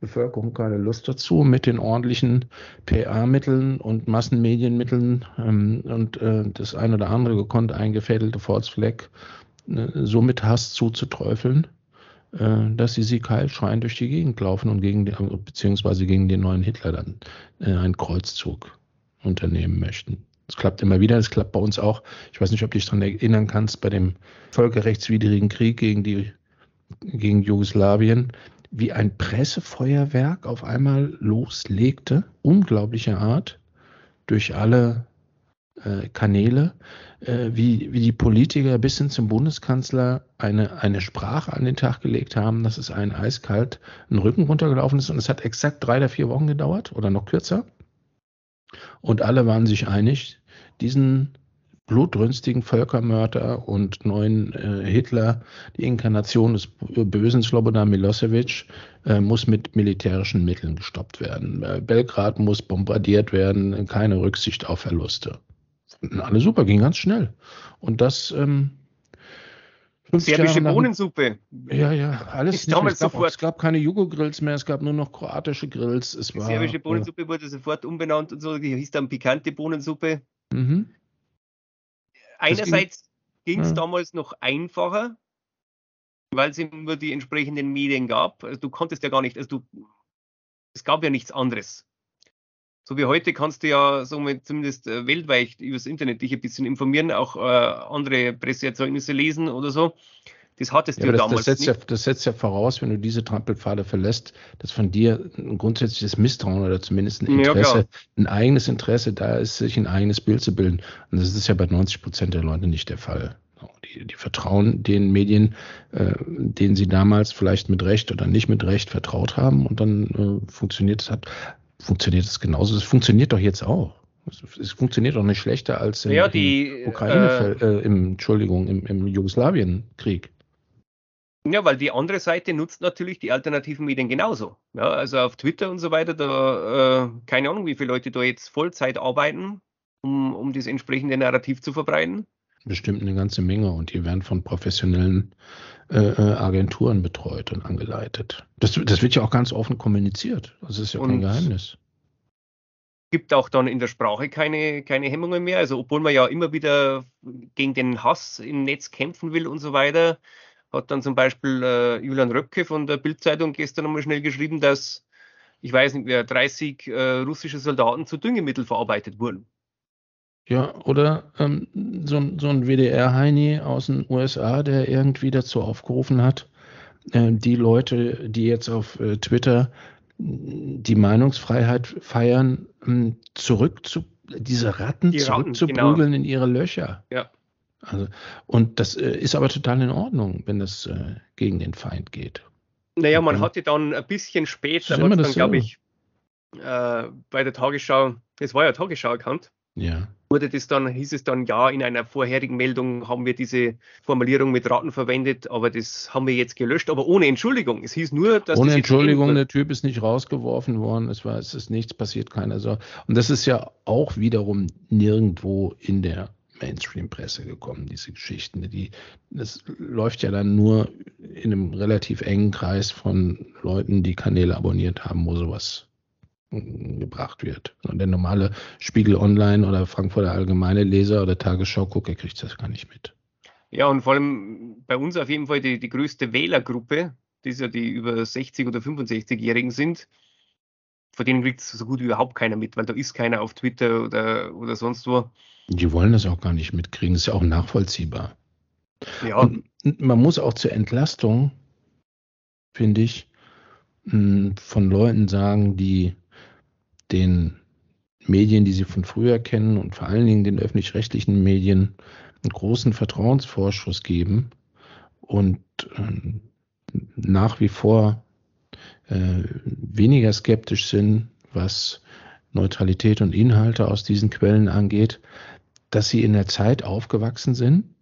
Bevölkerung keine Lust dazu, mit den ordentlichen PA-Mitteln und Massenmedienmitteln ähm, und äh, das ein oder andere gekonnt eingefädelte Volksfleck äh, so mit Hass zuzuträufeln, äh, dass sie sie keilschreien durch die Gegend laufen und gegen die, beziehungsweise gegen den neuen Hitler dann äh, einen Kreuzzug unternehmen möchten. Das klappt immer wieder, das klappt bei uns auch. Ich weiß nicht, ob du dich daran erinnern kannst, bei dem völkerrechtswidrigen Krieg gegen die gegen Jugoslawien wie ein Pressefeuerwerk auf einmal loslegte, unglaubliche Art, durch alle Kanäle, äh, wie, wie die Politiker bis hin zum Bundeskanzler eine, eine Sprache an den Tag gelegt haben, dass es einen eiskalt einen Rücken runtergelaufen ist und es hat exakt drei oder vier Wochen gedauert oder noch kürzer. Und alle waren sich einig, diesen blutrünstigen Völkermörder und neuen äh, Hitler, die Inkarnation des bösen Slobodan Milosevic, äh, muss mit militärischen Mitteln gestoppt werden. Äh, Belgrad muss bombardiert werden, keine Rücksicht auf Verluste. Alles super, ging ganz schnell. Und das ähm, Serbische Bohnensuppe. Ja, ja, alles. Es, gab, sofort. es gab keine Jugo-Grills mehr, es gab nur noch kroatische Grills. Es war, serbische Bohnensuppe ja. wurde sofort umbenannt und so, die hieß dann pikante Bohnensuppe. Mhm einerseits ging es ja. damals noch einfacher, weil es immer die entsprechenden Medien gab. Also du konntest ja gar nicht, also du, es gab ja nichts anderes. So wie heute kannst du ja so mit, zumindest äh, weltweit übers Internet dich ein bisschen informieren, auch äh, andere Presseerzeugnisse lesen oder so. Das hattest ja, du das, damals das setzt nicht. Ja, das setzt ja voraus, wenn du diese Trampelpfade verlässt, dass von dir ein grundsätzliches Misstrauen oder zumindest ein Interesse, ja, ein eigenes Interesse da ist, sich ein eigenes Bild zu bilden. Und das ist ja bei 90 Prozent der Leute nicht der Fall. Die, die vertrauen den Medien, äh, denen sie damals vielleicht mit Recht oder nicht mit Recht vertraut haben und dann äh, funktioniert es hat, funktioniert es genauso. Es funktioniert doch jetzt auch. Es funktioniert doch nicht schlechter als im, ja, die, im Ukraine, äh, äh, im, Entschuldigung, im, im Jugoslawienkrieg. Ja, weil die andere Seite nutzt natürlich die alternativen Medien genauso. Ja, also auf Twitter und so weiter, da äh, keine Ahnung, wie viele Leute da jetzt Vollzeit arbeiten, um, um das entsprechende Narrativ zu verbreiten. Bestimmt eine ganze Menge und die werden von professionellen äh, äh Agenturen betreut und angeleitet. Das, das, wird ja auch ganz offen kommuniziert. Das ist ja und kein Geheimnis. Gibt auch dann in der Sprache keine, keine Hemmungen mehr. Also, obwohl man ja immer wieder gegen den Hass im Netz kämpfen will und so weiter, hat dann zum Beispiel äh, Julian Röpke von der Bildzeitung gestern nochmal schnell geschrieben, dass, ich weiß nicht mehr, 30 äh, russische Soldaten zu Düngemittel verarbeitet wurden. Ja, oder ähm, so, so ein WDR-Heini aus den USA, der irgendwie dazu aufgerufen hat, äh, die Leute, die jetzt auf äh, Twitter die Meinungsfreiheit feiern, ähm, zurück zu diese Ratten die zurückzuprügeln genau. in ihre Löcher. Ja. Also, und das äh, ist aber total in Ordnung, wenn das äh, gegen den Feind geht. Naja, man hatte dann ein bisschen später, dann, glaube ich, äh, bei der Tagesschau, das war ja Tagesschau-Account, ja. Wurde das dann, hieß es dann, ja, in einer vorherigen Meldung haben wir diese Formulierung mit Ratten verwendet, aber das haben wir jetzt gelöscht, aber ohne Entschuldigung. Es hieß nur, dass. Ohne Entschuldigung, der Typ ist nicht rausgeworfen worden, es war, es ist nichts passiert, keiner so. Und das ist ja auch wiederum nirgendwo in der Mainstream-Presse gekommen, diese Geschichten. Die, das läuft ja dann nur in einem relativ engen Kreis von Leuten, die Kanäle abonniert haben, wo sowas gebracht wird. Und der normale Spiegel Online oder Frankfurter Allgemeine Leser oder Tagesschau Gucker kriegt das gar nicht mit. Ja, und vor allem bei uns auf jeden Fall die, die größte Wählergruppe, die ist ja die über 60 oder 65-Jährigen sind, von denen kriegt es so gut wie überhaupt keiner mit, weil da ist keiner auf Twitter oder, oder sonst wo. Die wollen das auch gar nicht mitkriegen, das ist ja auch nachvollziehbar. Ja. Und man muss auch zur Entlastung, finde ich, von Leuten sagen, die den Medien, die sie von früher kennen und vor allen Dingen den öffentlich-rechtlichen Medien einen großen Vertrauensvorschuss geben und äh, nach wie vor äh, weniger skeptisch sind, was Neutralität und Inhalte aus diesen Quellen angeht, dass sie in der Zeit aufgewachsen sind,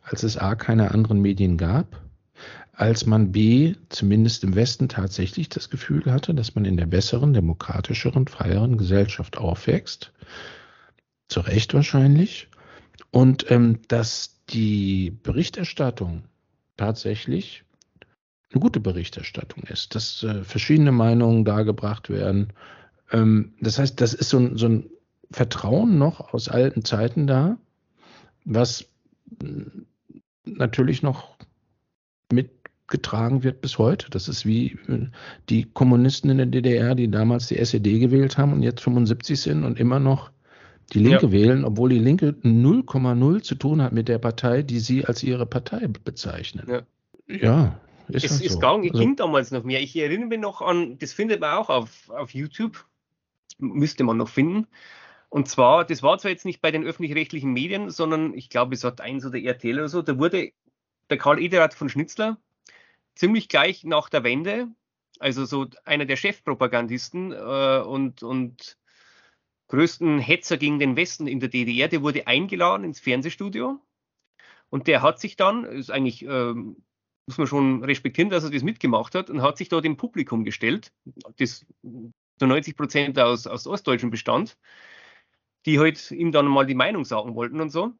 als es a keine anderen Medien gab als man B zumindest im Westen tatsächlich das Gefühl hatte, dass man in der besseren, demokratischeren, freieren Gesellschaft aufwächst. Zu Recht wahrscheinlich. Und ähm, dass die Berichterstattung tatsächlich eine gute Berichterstattung ist, dass äh, verschiedene Meinungen dargebracht werden. Ähm, das heißt, das ist so, so ein Vertrauen noch aus alten Zeiten da, was natürlich noch mit getragen wird bis heute. Das ist wie äh, die Kommunisten in der DDR, die damals die SED gewählt haben und jetzt 75 sind und immer noch die Linke ja. wählen, obwohl die Linke 0,0 zu tun hat mit der Partei, die sie als ihre Partei bezeichnen. Ja, ja ist es halt ist so. also, ging damals noch mehr. Ich erinnere mich noch an, das findet man auch auf, auf YouTube, müsste man noch finden. Und zwar, das war zwar jetzt nicht bei den öffentlich-rechtlichen Medien, sondern ich glaube, es hat eins oder RTL oder so, da wurde der Karl Ederat von Schnitzler ziemlich gleich nach der Wende, also so einer der Chefpropagandisten äh, und, und größten Hetzer gegen den Westen in der DDR, der wurde eingeladen ins Fernsehstudio und der hat sich dann, ist eigentlich, äh, muss man schon respektieren, dass er das mitgemacht hat und hat sich da dem Publikum gestellt, das zu 90 Prozent aus, aus Ostdeutschen bestand, die halt ihm dann mal die Meinung sagen wollten und so.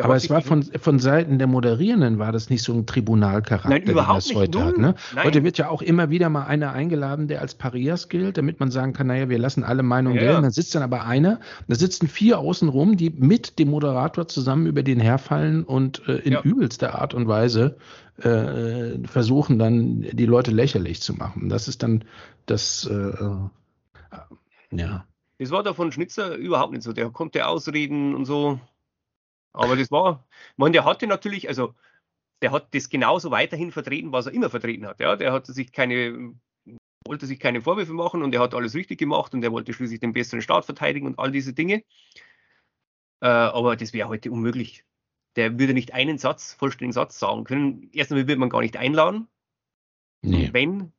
Aber es war von, von Seiten der Moderierenden war das nicht so ein Tribunalcharakter, Nein, überhaupt den das heute hat. Ne? Heute wird ja auch immer wieder mal einer eingeladen, der als Parias gilt, damit man sagen kann, naja, wir lassen alle Meinungen ja, gelten. Dann sitzt dann aber einer, da sitzen vier außenrum, die mit dem Moderator zusammen über den herfallen und äh, in ja. übelster Art und Weise äh, versuchen dann die Leute lächerlich zu machen. Das ist dann das, äh, äh ja. Das war da von Schnitzer überhaupt nicht so. Der konnte ausreden und so. Aber das war, man, der hatte natürlich, also der hat das genauso weiterhin vertreten, was er immer vertreten hat. Ja, der hatte sich keine, wollte sich keine Vorwürfe machen und er hat alles richtig gemacht und er wollte schließlich den besseren Staat verteidigen und all diese Dinge. Äh, aber das wäre heute unmöglich. Der würde nicht einen Satz, vollständigen Satz sagen können. Erstens würde man gar nicht einladen. Nee. Wenn,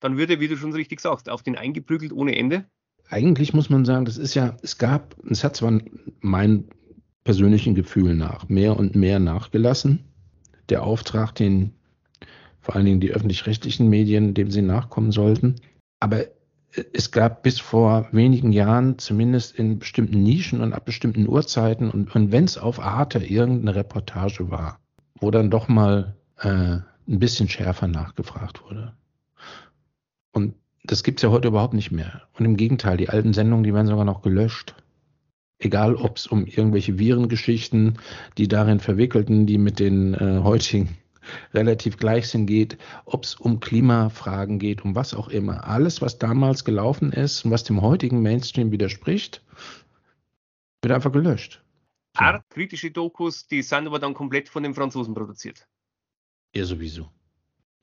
dann würde, wie du schon richtig sagst, auf den eingeprügelt ohne Ende. Eigentlich muss man sagen, das ist ja, es gab, es hat zwar mein persönlichen Gefühl nach mehr und mehr nachgelassen. Der Auftrag, den vor allen Dingen die öffentlich-rechtlichen Medien, dem sie nachkommen sollten. Aber es gab bis vor wenigen Jahren, zumindest in bestimmten Nischen und ab bestimmten Uhrzeiten, und, und wenn es auf Arte irgendeine Reportage war, wo dann doch mal äh, ein bisschen schärfer nachgefragt wurde. Und das gibt es ja heute überhaupt nicht mehr. Und im Gegenteil, die alten Sendungen, die werden sogar noch gelöscht. Egal, ob es um irgendwelche Virengeschichten, die darin verwickelten, die mit den äh, heutigen relativ gleich sind, geht, ob es um Klimafragen geht, um was auch immer. Alles, was damals gelaufen ist und was dem heutigen Mainstream widerspricht, wird einfach gelöscht. Artkritische Dokus, die sind aber dann komplett von den Franzosen produziert. Ja, sowieso.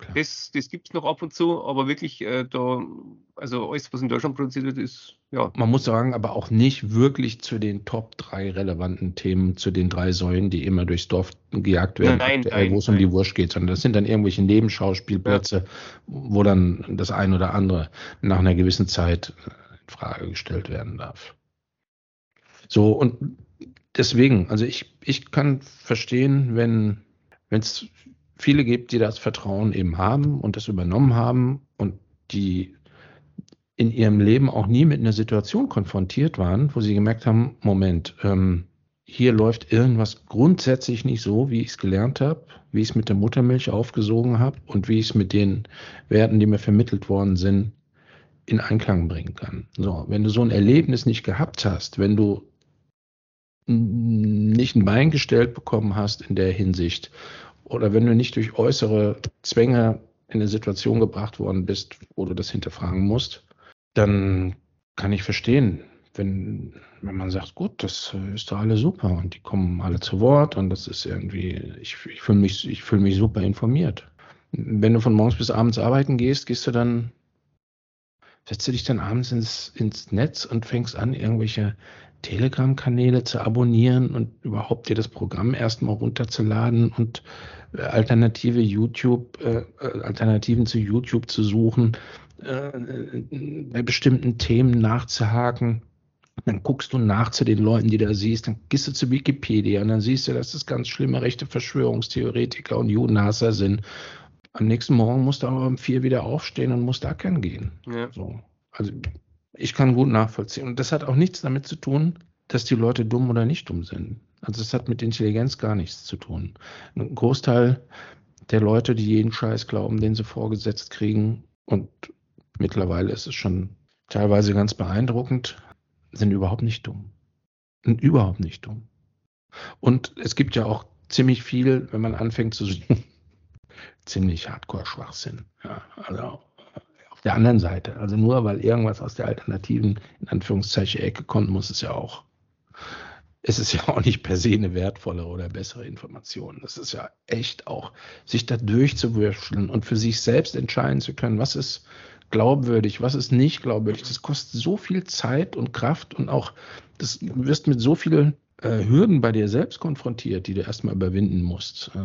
Klar. Das, das gibt es noch ab und zu, aber wirklich äh, da, also alles, was in Deutschland produziert wird, ist, ja. Man muss sagen, aber auch nicht wirklich zu den Top 3 relevanten Themen, zu den drei Säulen, die immer durchs Dorf gejagt werden, nein, nein, wo es um die Wurst geht, sondern das sind dann irgendwelche Nebenschauspielplätze, ja. wo dann das ein oder andere nach einer gewissen Zeit äh, in Frage gestellt werden darf. So, und deswegen, also ich, ich kann verstehen, wenn es viele gibt, die das Vertrauen eben haben und das übernommen haben und die in ihrem Leben auch nie mit einer Situation konfrontiert waren, wo sie gemerkt haben, Moment, ähm, hier läuft irgendwas grundsätzlich nicht so, wie ich es gelernt habe, wie ich es mit der Muttermilch aufgesogen habe und wie ich es mit den Werten, die mir vermittelt worden sind, in Einklang bringen kann. So, wenn du so ein Erlebnis nicht gehabt hast, wenn du nicht ein Bein gestellt bekommen hast in der Hinsicht oder wenn du nicht durch äußere Zwänge in eine Situation gebracht worden bist, wo du das hinterfragen musst, dann kann ich verstehen, wenn, wenn man sagt, gut, das ist doch alles super und die kommen alle zu Wort und das ist irgendwie, ich, ich fühle mich, ich fühle mich super informiert. Wenn du von morgens bis abends arbeiten gehst, gehst du dann, setzt du dich dann abends ins, ins Netz und fängst an, irgendwelche Telegram-Kanäle zu abonnieren und überhaupt dir das Programm erstmal runterzuladen und äh, alternative YouTube, äh, äh, Alternativen zu YouTube zu suchen, äh, bei bestimmten Themen nachzuhaken. Dann guckst du nach zu den Leuten, die da siehst, dann gehst du zu Wikipedia und dann siehst du, dass das ganz schlimme rechte Verschwörungstheoretiker und Judenhasser sind. Am nächsten Morgen musst du aber um vier wieder aufstehen und musst da kennen gehen. Ja. So. Also ich kann gut nachvollziehen. Und das hat auch nichts damit zu tun, dass die Leute dumm oder nicht dumm sind. Also es hat mit Intelligenz gar nichts zu tun. Ein Großteil der Leute, die jeden Scheiß glauben, den sie vorgesetzt kriegen, und mittlerweile ist es schon teilweise ganz beeindruckend, sind überhaupt nicht dumm. Und überhaupt nicht dumm. Und es gibt ja auch ziemlich viel, wenn man anfängt zu suchen, ziemlich Hardcore-Schwachsinn. Ja, also der anderen Seite. Also nur weil irgendwas aus der alternativen, in Anführungszeichen, Ecke kommt, muss es ja auch. Es ist ja auch nicht per se eine wertvolle oder bessere Information. Das ist ja echt auch, sich da durchzuwürfeln und für sich selbst entscheiden zu können, was ist glaubwürdig, was ist nicht glaubwürdig. Das kostet so viel Zeit und Kraft und auch, das wirst mit so vielen äh, Hürden bei dir selbst konfrontiert, die du erstmal überwinden musst, äh,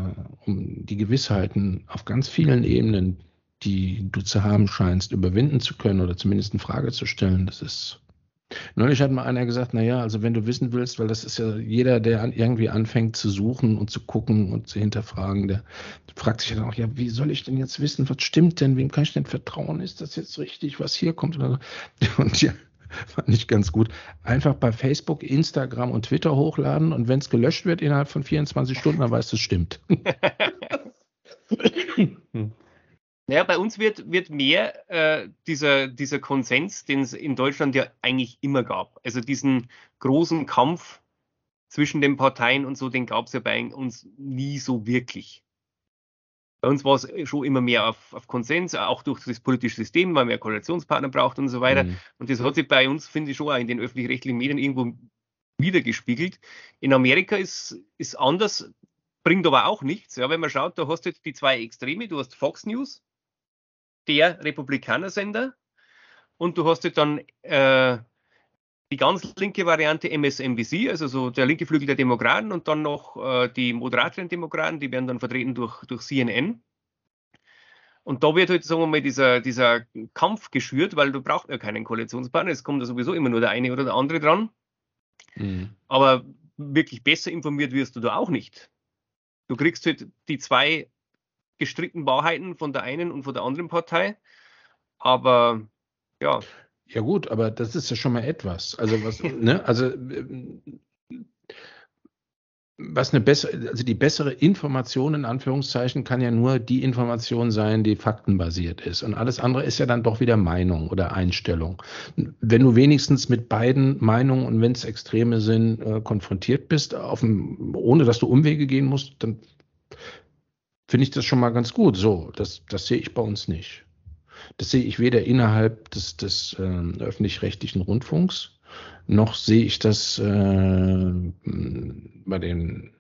um die Gewissheiten auf ganz vielen Ebenen die du zu haben scheinst, überwinden zu können oder zumindest in Frage zu stellen. Das ist. Neulich hat mal einer gesagt, naja, also wenn du wissen willst, weil das ist ja jeder, der an, irgendwie anfängt zu suchen und zu gucken und zu hinterfragen, der fragt sich dann auch, ja, wie soll ich denn jetzt wissen, was stimmt denn, wem kann ich denn vertrauen, ist das jetzt richtig, was hier kommt? Und ja, fand ich ganz gut. Einfach bei Facebook, Instagram und Twitter hochladen und wenn es gelöscht wird innerhalb von 24 Stunden, dann weißt du, es stimmt. Naja, bei uns wird, wird mehr äh, dieser, dieser Konsens, den es in Deutschland ja eigentlich immer gab. Also diesen großen Kampf zwischen den Parteien und so, den gab es ja bei uns nie so wirklich. Bei uns war es schon immer mehr auf, auf, Konsens, auch durch das politische System, weil man mehr Koalitionspartner braucht und so weiter. Mhm. Und das hat sich bei uns, finde ich, schon auch in den öffentlich-rechtlichen Medien irgendwo wiedergespiegelt. In Amerika ist, ist anders, bringt aber auch nichts. Ja, wenn man schaut, da hast du jetzt die zwei Extreme, du hast Fox News, der Republikaner-Sender und du hast dann äh, die ganz linke Variante MSNBC, also so der linke Flügel der Demokraten und dann noch äh, die moderateren Demokraten, die werden dann vertreten durch, durch CNN. Und da wird halt, sagen wir mal, dieser, dieser Kampf geschürt, weil du brauchst ja keinen Koalitionspartner, es kommt ja sowieso immer nur der eine oder der andere dran. Mhm. Aber wirklich besser informiert wirst du da auch nicht. Du kriegst halt die zwei gestrickten Wahrheiten von der einen und von der anderen Partei. Aber ja. Ja gut, aber das ist ja schon mal etwas. Also was, ne, also was eine bessere, also die bessere Information in Anführungszeichen kann ja nur die Information sein, die faktenbasiert ist. Und alles andere ist ja dann doch wieder Meinung oder Einstellung. Wenn du wenigstens mit beiden Meinungen und wenn es Extreme sind, äh, konfrontiert bist, dem, ohne dass du Umwege gehen musst, dann finde ich das schon mal ganz gut. So, das, das sehe ich bei uns nicht. Das sehe ich weder innerhalb des, des äh, öffentlich-rechtlichen Rundfunks, noch sehe ich das äh, bei den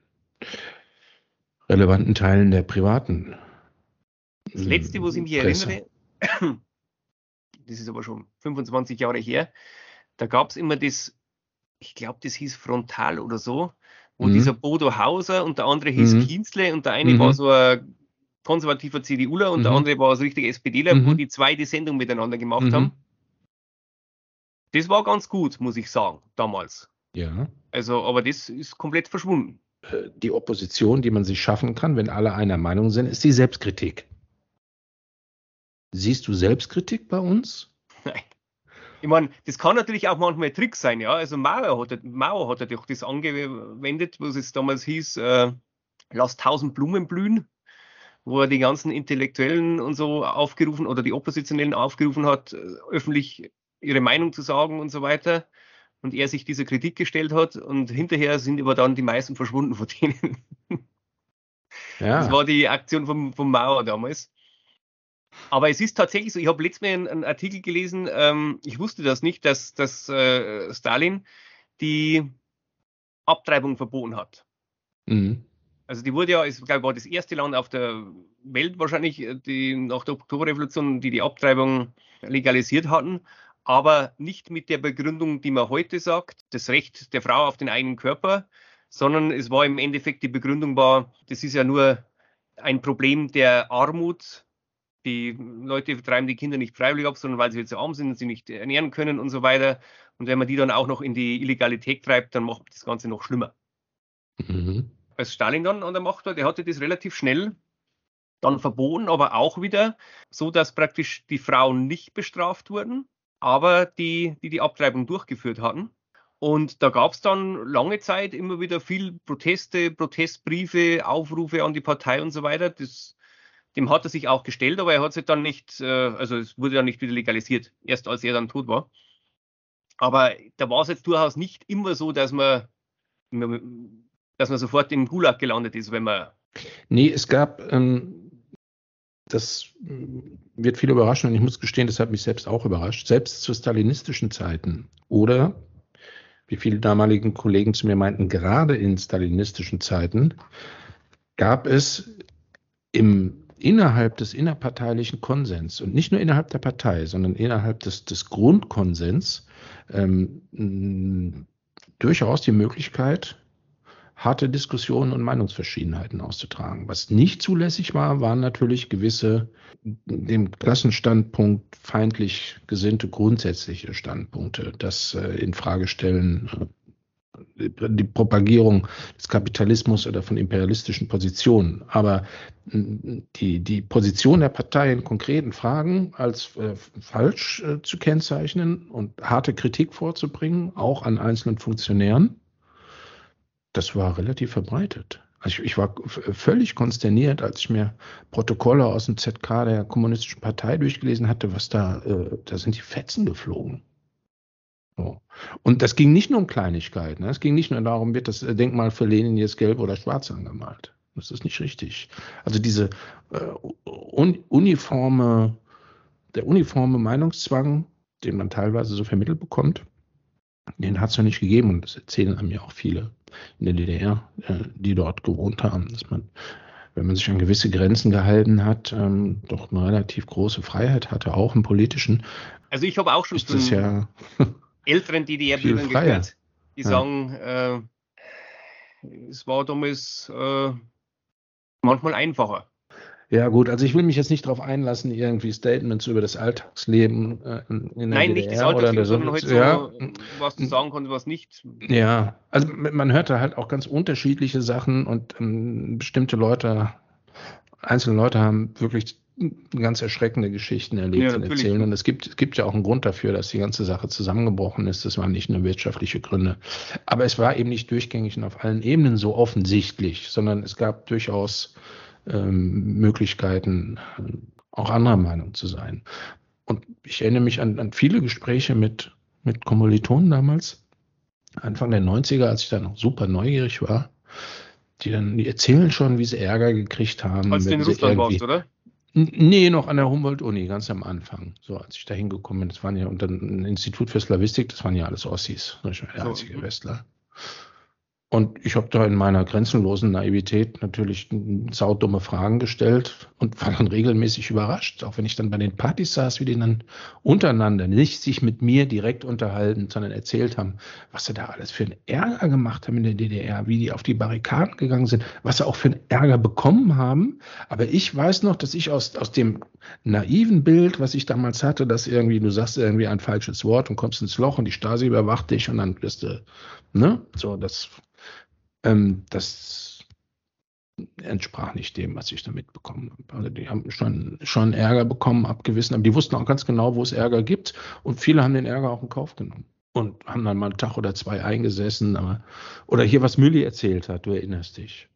relevanten Teilen der privaten das letzte, was ich mich erinnere, das ist aber schon 25 Jahre her, da gab es immer das, ich glaube, das hieß Frontal oder so, wo mhm. dieser Bodo Hauser und der andere hieß mhm. Kienzle und der eine mhm. war so ein konservativer CDUler und der mhm. andere war so richtig SPDler, wo mhm. die zwei die Sendung miteinander gemacht mhm. haben. Das war ganz gut, muss ich sagen, damals. Ja. Also, aber das ist komplett verschwunden. Äh, die Opposition, die man sich schaffen kann, wenn alle einer Meinung sind, ist die Selbstkritik. Siehst du Selbstkritik bei uns? Ich meine, das kann natürlich auch manchmal ein Trick sein, ja. Also Mauer hat, Mauer hat ja das angewendet, was es damals hieß, äh, lass tausend Blumen blühen, wo er die ganzen Intellektuellen und so aufgerufen oder die Oppositionellen aufgerufen hat, äh, öffentlich ihre Meinung zu sagen und so weiter. Und er sich dieser Kritik gestellt hat und hinterher sind aber dann die meisten verschwunden von denen. Ja. Das war die Aktion vom, vom Mauer damals. Aber es ist tatsächlich so, ich habe letztes Mal einen, einen Artikel gelesen, ähm, ich wusste das nicht, dass, dass äh, Stalin die Abtreibung verboten hat. Mhm. Also die wurde ja, ich glaube, war das erste Land auf der Welt wahrscheinlich, äh, die nach der Oktoberrevolution, die die Abtreibung legalisiert hatten, aber nicht mit der Begründung, die man heute sagt, das Recht der Frau auf den eigenen Körper, sondern es war im Endeffekt die Begründung war, das ist ja nur ein Problem der Armut die Leute treiben die Kinder nicht freiwillig ab, sondern weil sie jetzt so arm sind und sie nicht ernähren können und so weiter. Und wenn man die dann auch noch in die Illegalität treibt, dann macht das Ganze noch schlimmer. Mhm. Als Stalin dann an der Macht war, der hatte das relativ schnell dann verboten, aber auch wieder so, dass praktisch die Frauen nicht bestraft wurden, aber die, die die Abtreibung durchgeführt hatten. Und da gab es dann lange Zeit immer wieder viel Proteste, Protestbriefe, Aufrufe an die Partei und so weiter. Das dem hat er sich auch gestellt, aber er hat sich dann nicht, äh, also es wurde dann nicht wieder legalisiert, erst als er dann tot war. Aber da war es jetzt durchaus nicht immer so, dass man, dass man sofort im Gulag gelandet ist, wenn man. Nee, es gab, ähm, das wird viel überraschen und ich muss gestehen, das hat mich selbst auch überrascht, selbst zu stalinistischen Zeiten oder wie viele damaligen Kollegen zu mir meinten, gerade in stalinistischen Zeiten gab es im innerhalb des innerparteilichen Konsens und nicht nur innerhalb der Partei, sondern innerhalb des, des Grundkonsens ähm, durchaus die Möglichkeit, harte Diskussionen und Meinungsverschiedenheiten auszutragen. Was nicht zulässig war, waren natürlich gewisse dem Klassenstandpunkt feindlich gesinnte grundsätzliche Standpunkte, das äh, in Frage stellen die Propagierung des Kapitalismus oder von imperialistischen Positionen. Aber die, die Position der Partei in konkreten Fragen als äh, falsch äh, zu kennzeichnen und harte Kritik vorzubringen, auch an einzelnen Funktionären, das war relativ verbreitet. Also ich, ich war völlig konsterniert, als ich mir Protokolle aus dem ZK der Kommunistischen Partei durchgelesen hatte, was da, äh, da sind die Fetzen geflogen. So. Und das ging nicht nur um Kleinigkeiten. Ne? Es ging nicht nur darum, wird das Denkmal für Lenin jetzt gelb oder schwarz angemalt. Das ist nicht richtig. Also diese äh, un uniforme, der uniforme Meinungszwang, den man teilweise so vermittelt bekommt, den hat es ja nicht gegeben. Und das erzählen einem ja auch viele in der DDR, äh, die dort gewohnt haben, dass man wenn man sich an gewisse Grenzen gehalten hat, ähm, doch eine relativ große Freiheit hatte, auch im politischen. Also ich habe auch schon ist das ja älteren DDR-Bürgern gehört, die ja. sagen, äh, es war damals äh, manchmal einfacher. Ja, gut, also ich will mich jetzt nicht darauf einlassen, irgendwie Statements über das Alltagsleben äh, in der Nein, DDR nicht das Alltagsleben, sondern heute ja. so, was du sagen kannst, was nicht. Ja, also man hört da halt auch ganz unterschiedliche Sachen und ähm, bestimmte Leute, einzelne Leute haben wirklich ganz erschreckende Geschichten erlebt ja, und erzählen. Und es gibt, es gibt ja auch einen Grund dafür, dass die ganze Sache zusammengebrochen ist. Das waren nicht nur wirtschaftliche Gründe. Aber es war eben nicht durchgängig und auf allen Ebenen so offensichtlich, sondern es gab durchaus ähm, Möglichkeiten, auch anderer Meinung zu sein. Und ich erinnere mich an, an viele Gespräche mit, mit Kommilitonen damals, Anfang der 90er, als ich da noch super neugierig war, die dann, die erzählen schon, wie sie Ärger gekriegt haben. Als du in Russland warst, oder? Nee, noch an der Humboldt-Uni, ganz am Anfang. So, als ich da hingekommen bin, das waren ja unter ein Institut für Slavistik, das waren ja alles Ossis, das war der so, einzige. Westler. Und ich habe da in meiner grenzenlosen Naivität natürlich saudumme Fragen gestellt und war dann regelmäßig überrascht, auch wenn ich dann bei den Partys saß, wie die dann untereinander nicht sich mit mir direkt unterhalten, sondern erzählt haben, was sie da alles für einen Ärger gemacht haben in der DDR, wie die auf die Barrikaden gegangen sind, was sie auch für einen Ärger bekommen haben. Aber ich weiß noch, dass ich aus, aus dem naiven Bild, was ich damals hatte, dass irgendwie, du sagst irgendwie ein falsches Wort und kommst ins Loch und die Stasi überwacht dich und dann wirst du, ne, so, das ähm, das entsprach nicht dem, was ich da mitbekommen habe. Also die haben schon, schon Ärger bekommen, abgewissen, aber die wussten auch ganz genau, wo es Ärger gibt und viele haben den Ärger auch in Kauf genommen und haben dann mal einen Tag oder zwei eingesessen, aber oder hier was Mülli erzählt hat, du erinnerst dich.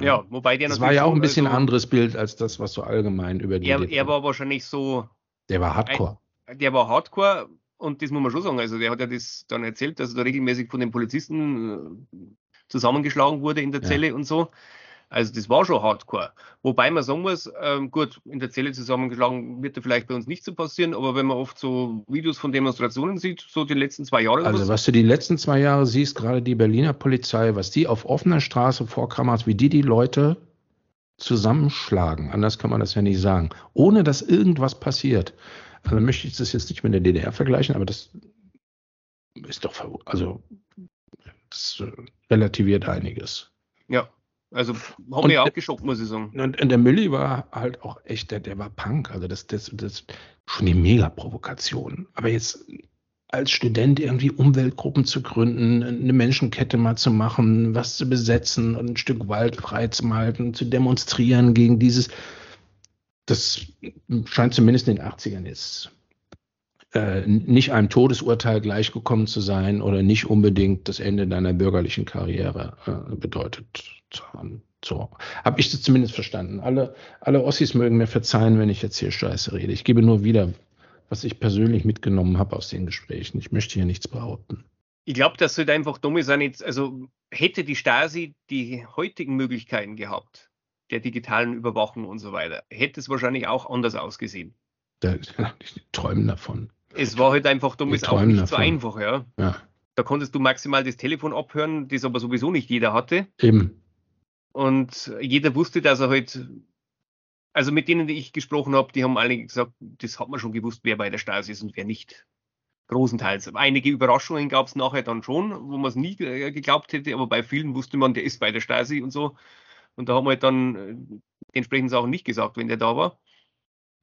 Ja, wobei der Das war ja auch ein bisschen also, anderes Bild als das, was so allgemein über die. Er, er war wahrscheinlich so. Der war Hardcore. Ein, der war Hardcore und das muss man schon sagen. Also der hat ja das dann erzählt, dass er da regelmäßig von den Polizisten zusammengeschlagen wurde in der Zelle ja. und so. Also das war schon hardcore. Wobei man sagen muss, ähm, gut, in der Zelle zusammengeschlagen wird da vielleicht bei uns nicht so passieren, aber wenn man oft so Videos von Demonstrationen sieht, so die letzten zwei Jahre. Also was du die letzten zwei Jahre siehst, gerade die Berliner Polizei, was die auf offener Straße vorkammert, wie die die Leute zusammenschlagen, anders kann man das ja nicht sagen, ohne dass irgendwas passiert. Also möchte ich das jetzt nicht mit der DDR vergleichen, aber das ist doch, also das äh, relativiert einiges. Ja, also haben wir auch geschockt, muss ich sagen. Und, und, der Mülli war halt auch echt, der, der war Punk. Also das, das, das schon die Mega-Provokation. Aber jetzt als Student irgendwie Umweltgruppen zu gründen, eine Menschenkette mal zu machen, was zu besetzen und ein Stück Wald freizuhalten, zu demonstrieren gegen dieses, das scheint zumindest in den 80ern jetzt äh, nicht einem Todesurteil gleichgekommen zu sein oder nicht unbedingt das Ende deiner bürgerlichen Karriere äh, bedeutet zu haben. So habe ich das zumindest verstanden. Alle, alle Ossis mögen mir verzeihen, wenn ich jetzt hier Scheiße rede. Ich gebe nur wieder, was ich persönlich mitgenommen habe aus den Gesprächen. Ich möchte hier nichts behaupten. Ich glaube, das sollte einfach dumm sein. Also hätte die Stasi die heutigen Möglichkeiten gehabt, der digitalen Überwachung und so weiter, hätte es wahrscheinlich auch anders ausgesehen. Da, ich träume davon. Es war halt einfach dumm, ist auch nicht davon. so einfach, ja. ja. Da konntest du maximal das Telefon abhören, das aber sowieso nicht jeder hatte. Eben. Und jeder wusste, dass er halt, also mit denen, die ich gesprochen habe, die haben alle gesagt, das hat man schon gewusst, wer bei der Stasi ist und wer nicht. Großenteils. Einige Überraschungen gab es nachher dann schon, wo man es nie geglaubt hätte, aber bei vielen wusste man, der ist bei der Stasi und so. Und da haben wir halt dann äh, die entsprechenden Sachen nicht gesagt, wenn der da war.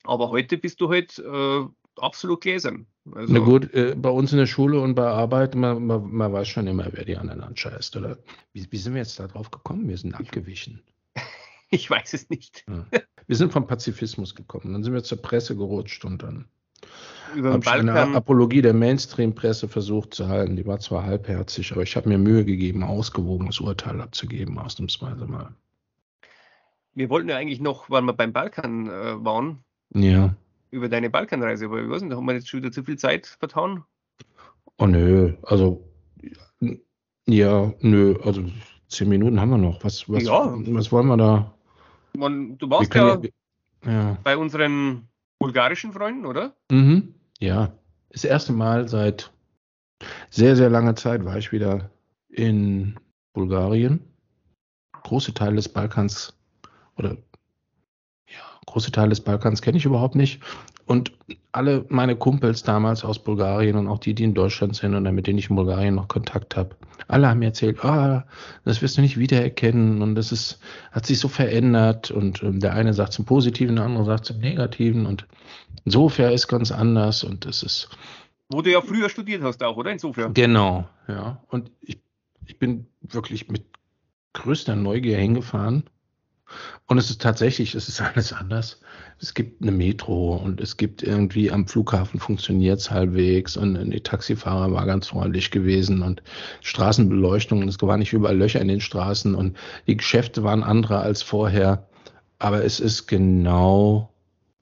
Aber heute bist du halt äh, absolut gläsern. Also, Na gut, äh, bei uns in der Schule und bei Arbeit, man, man, man, weiß schon immer, wer die anderen anscheißt, oder? Wie, wie sind wir jetzt da drauf gekommen? Wir sind abgewichen. ich weiß es nicht. Ja. Wir sind vom Pazifismus gekommen, dann sind wir zur Presse gerutscht und dann habe ich eine Apologie der Mainstream-Presse versucht zu halten. Die war zwar halbherzig, aber ich habe mir Mühe gegeben, ausgewogenes Urteil abzugeben, ausnahmsweise mal. Wir wollten ja eigentlich noch, weil wir beim Balkan äh, waren, ja über deine Balkanreise, aber ich weiß nicht, haben wir jetzt schon wieder zu viel Zeit vertan? Oh nö, also ja, nö, also zehn Minuten haben wir noch. Was, was, ja. was wollen wir da? Man, du warst ja, ja, bei unseren bulgarischen Freunden, oder? Mhm, ja. Das erste Mal seit sehr, sehr langer Zeit war ich wieder in Bulgarien. Große Teile des Balkans oder große Teile des Balkans kenne ich überhaupt nicht. Und alle meine Kumpels damals aus Bulgarien und auch die, die in Deutschland sind und mit denen ich in Bulgarien noch Kontakt habe, alle haben mir erzählt, ah, das wirst du nicht wiedererkennen und das ist, hat sich so verändert und ähm, der eine sagt zum Positiven, der andere sagt zum Negativen und insofern ist ganz anders und das ist. Wo du ja früher studiert hast auch, oder? Insofern. Genau, ja. Und ich, ich bin wirklich mit größter Neugier hingefahren und es ist tatsächlich, es ist alles anders. Es gibt eine Metro und es gibt irgendwie am Flughafen funktioniert es halbwegs und die Taxifahrer war ganz freundlich gewesen und Straßenbeleuchtung und es waren nicht überall Löcher in den Straßen und die Geschäfte waren andere als vorher. Aber es ist genau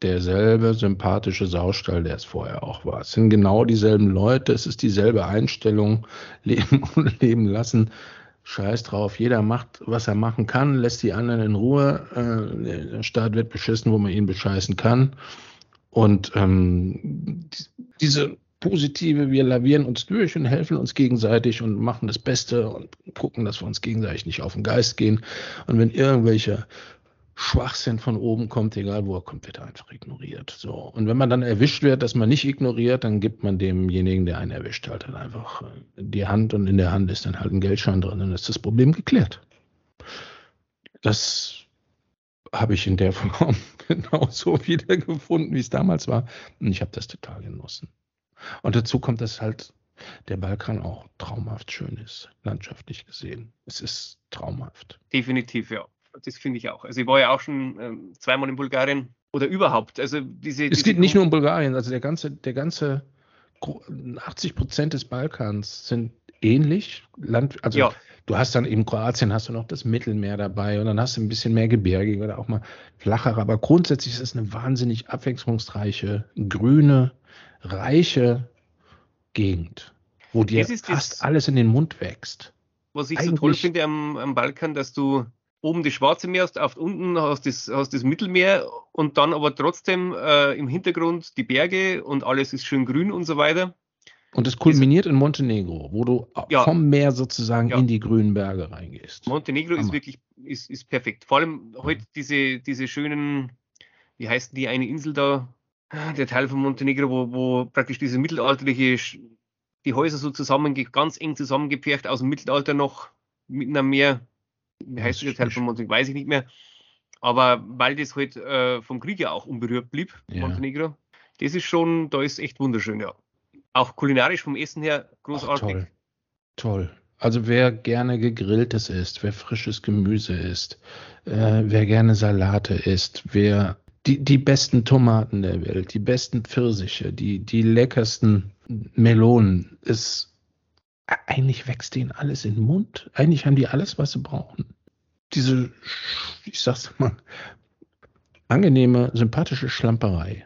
derselbe sympathische Saustall, der es vorher auch war. Es sind genau dieselben Leute, es ist dieselbe Einstellung, leben und leben lassen. Scheiß drauf, jeder macht, was er machen kann, lässt die anderen in Ruhe. Äh, der Staat wird beschissen, wo man ihn bescheißen kann. Und ähm, diese Positive, wir lavieren uns durch und helfen uns gegenseitig und machen das Beste und gucken, dass wir uns gegenseitig nicht auf den Geist gehen. Und wenn irgendwelche Schwachsinn von oben kommt, egal wo er kommt, wird er einfach ignoriert. So. Und wenn man dann erwischt wird, dass man nicht ignoriert, dann gibt man demjenigen, der einen erwischt hat, dann einfach äh, die Hand und in der Hand ist dann halt ein Geldschein drin, dann ist das Problem geklärt. Das habe ich in der Form genauso wiedergefunden, wie es damals war. Und ich habe das total genossen. Und dazu kommt, dass halt der Balkan auch traumhaft schön ist, landschaftlich gesehen. Es ist traumhaft. Definitiv, ja. Das finde ich auch. Also ich war ja auch schon ähm, zweimal in Bulgarien oder überhaupt. Also diese. Es geht nicht nur um Bulgarien, also der ganze, der ganze 80 Prozent des Balkans sind ähnlich. Land, also ja. du hast dann in Kroatien hast du noch das Mittelmeer dabei und dann hast du ein bisschen mehr Gebirge oder auch mal flachere. Aber grundsätzlich ist es eine wahnsinnig abwechslungsreiche, grüne, reiche Gegend, wo dir fast das, alles in den Mund wächst. Was ich Eigentlich, so toll finde am, am Balkan, dass du oben das Schwarze Meer hast, auf unten hast das, hast das Mittelmeer und dann aber trotzdem äh, im Hintergrund die Berge und alles ist schön grün und so weiter. Und es kulminiert in Montenegro, wo du ja, vom Meer sozusagen ja. in die grünen Berge reingehst. Montenegro Hammer. ist wirklich ist, ist perfekt. Vor allem heute diese, diese schönen, wie heißt die eine Insel da? Der Teil von Montenegro, wo, wo praktisch diese mittelalterliche, die Häuser so zusammen, ganz eng zusammengepfercht aus dem Mittelalter noch mitten am Meer wie heißt der Teil von Montenegro, weiß ich nicht mehr. Aber weil das halt äh, vom Krieg ja auch unberührt blieb, ja. Montenegro, das ist schon, da ist echt wunderschön, ja. Auch kulinarisch vom Essen her großartig. Ach, toll. Toll. Also wer gerne gegrilltes isst, wer frisches Gemüse isst, äh, wer gerne Salate isst, wer die, die besten Tomaten der Welt, die besten Pfirsiche, die, die leckersten Melonen, ist eigentlich wächst denen alles in den Mund. Eigentlich haben die alles, was sie brauchen. Diese, ich sag's mal, angenehme, sympathische Schlamperei,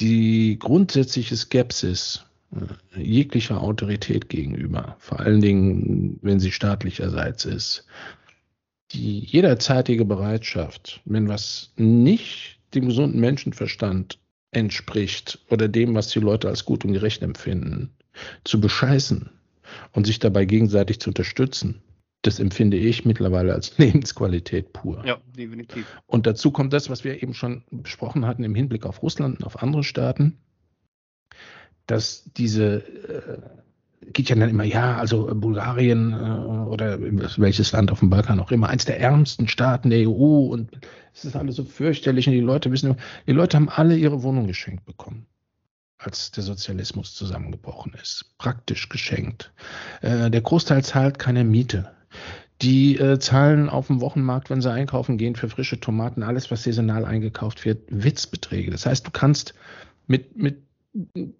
die grundsätzliche Skepsis äh, jeglicher Autorität gegenüber, vor allen Dingen, wenn sie staatlicherseits ist, die jederzeitige Bereitschaft, wenn was nicht dem gesunden Menschenverstand entspricht oder dem, was die Leute als gut und gerecht empfinden, zu bescheißen und sich dabei gegenseitig zu unterstützen, das empfinde ich mittlerweile als Lebensqualität pur. Ja, definitiv. Und dazu kommt das, was wir eben schon besprochen hatten im Hinblick auf Russland und auf andere Staaten, dass diese äh, geht ja dann immer, ja, also Bulgarien äh, oder welches Land auf dem Balkan auch immer, eins der ärmsten Staaten der EU und es ist alles so fürchterlich und die Leute wissen, die Leute haben alle ihre Wohnung geschenkt bekommen als der Sozialismus zusammengebrochen ist. Praktisch geschenkt. Äh, der Großteil zahlt keine Miete. Die äh, zahlen auf dem Wochenmarkt, wenn sie einkaufen gehen, für frische Tomaten, alles, was saisonal eingekauft wird, Witzbeträge. Das heißt, du kannst mit, mit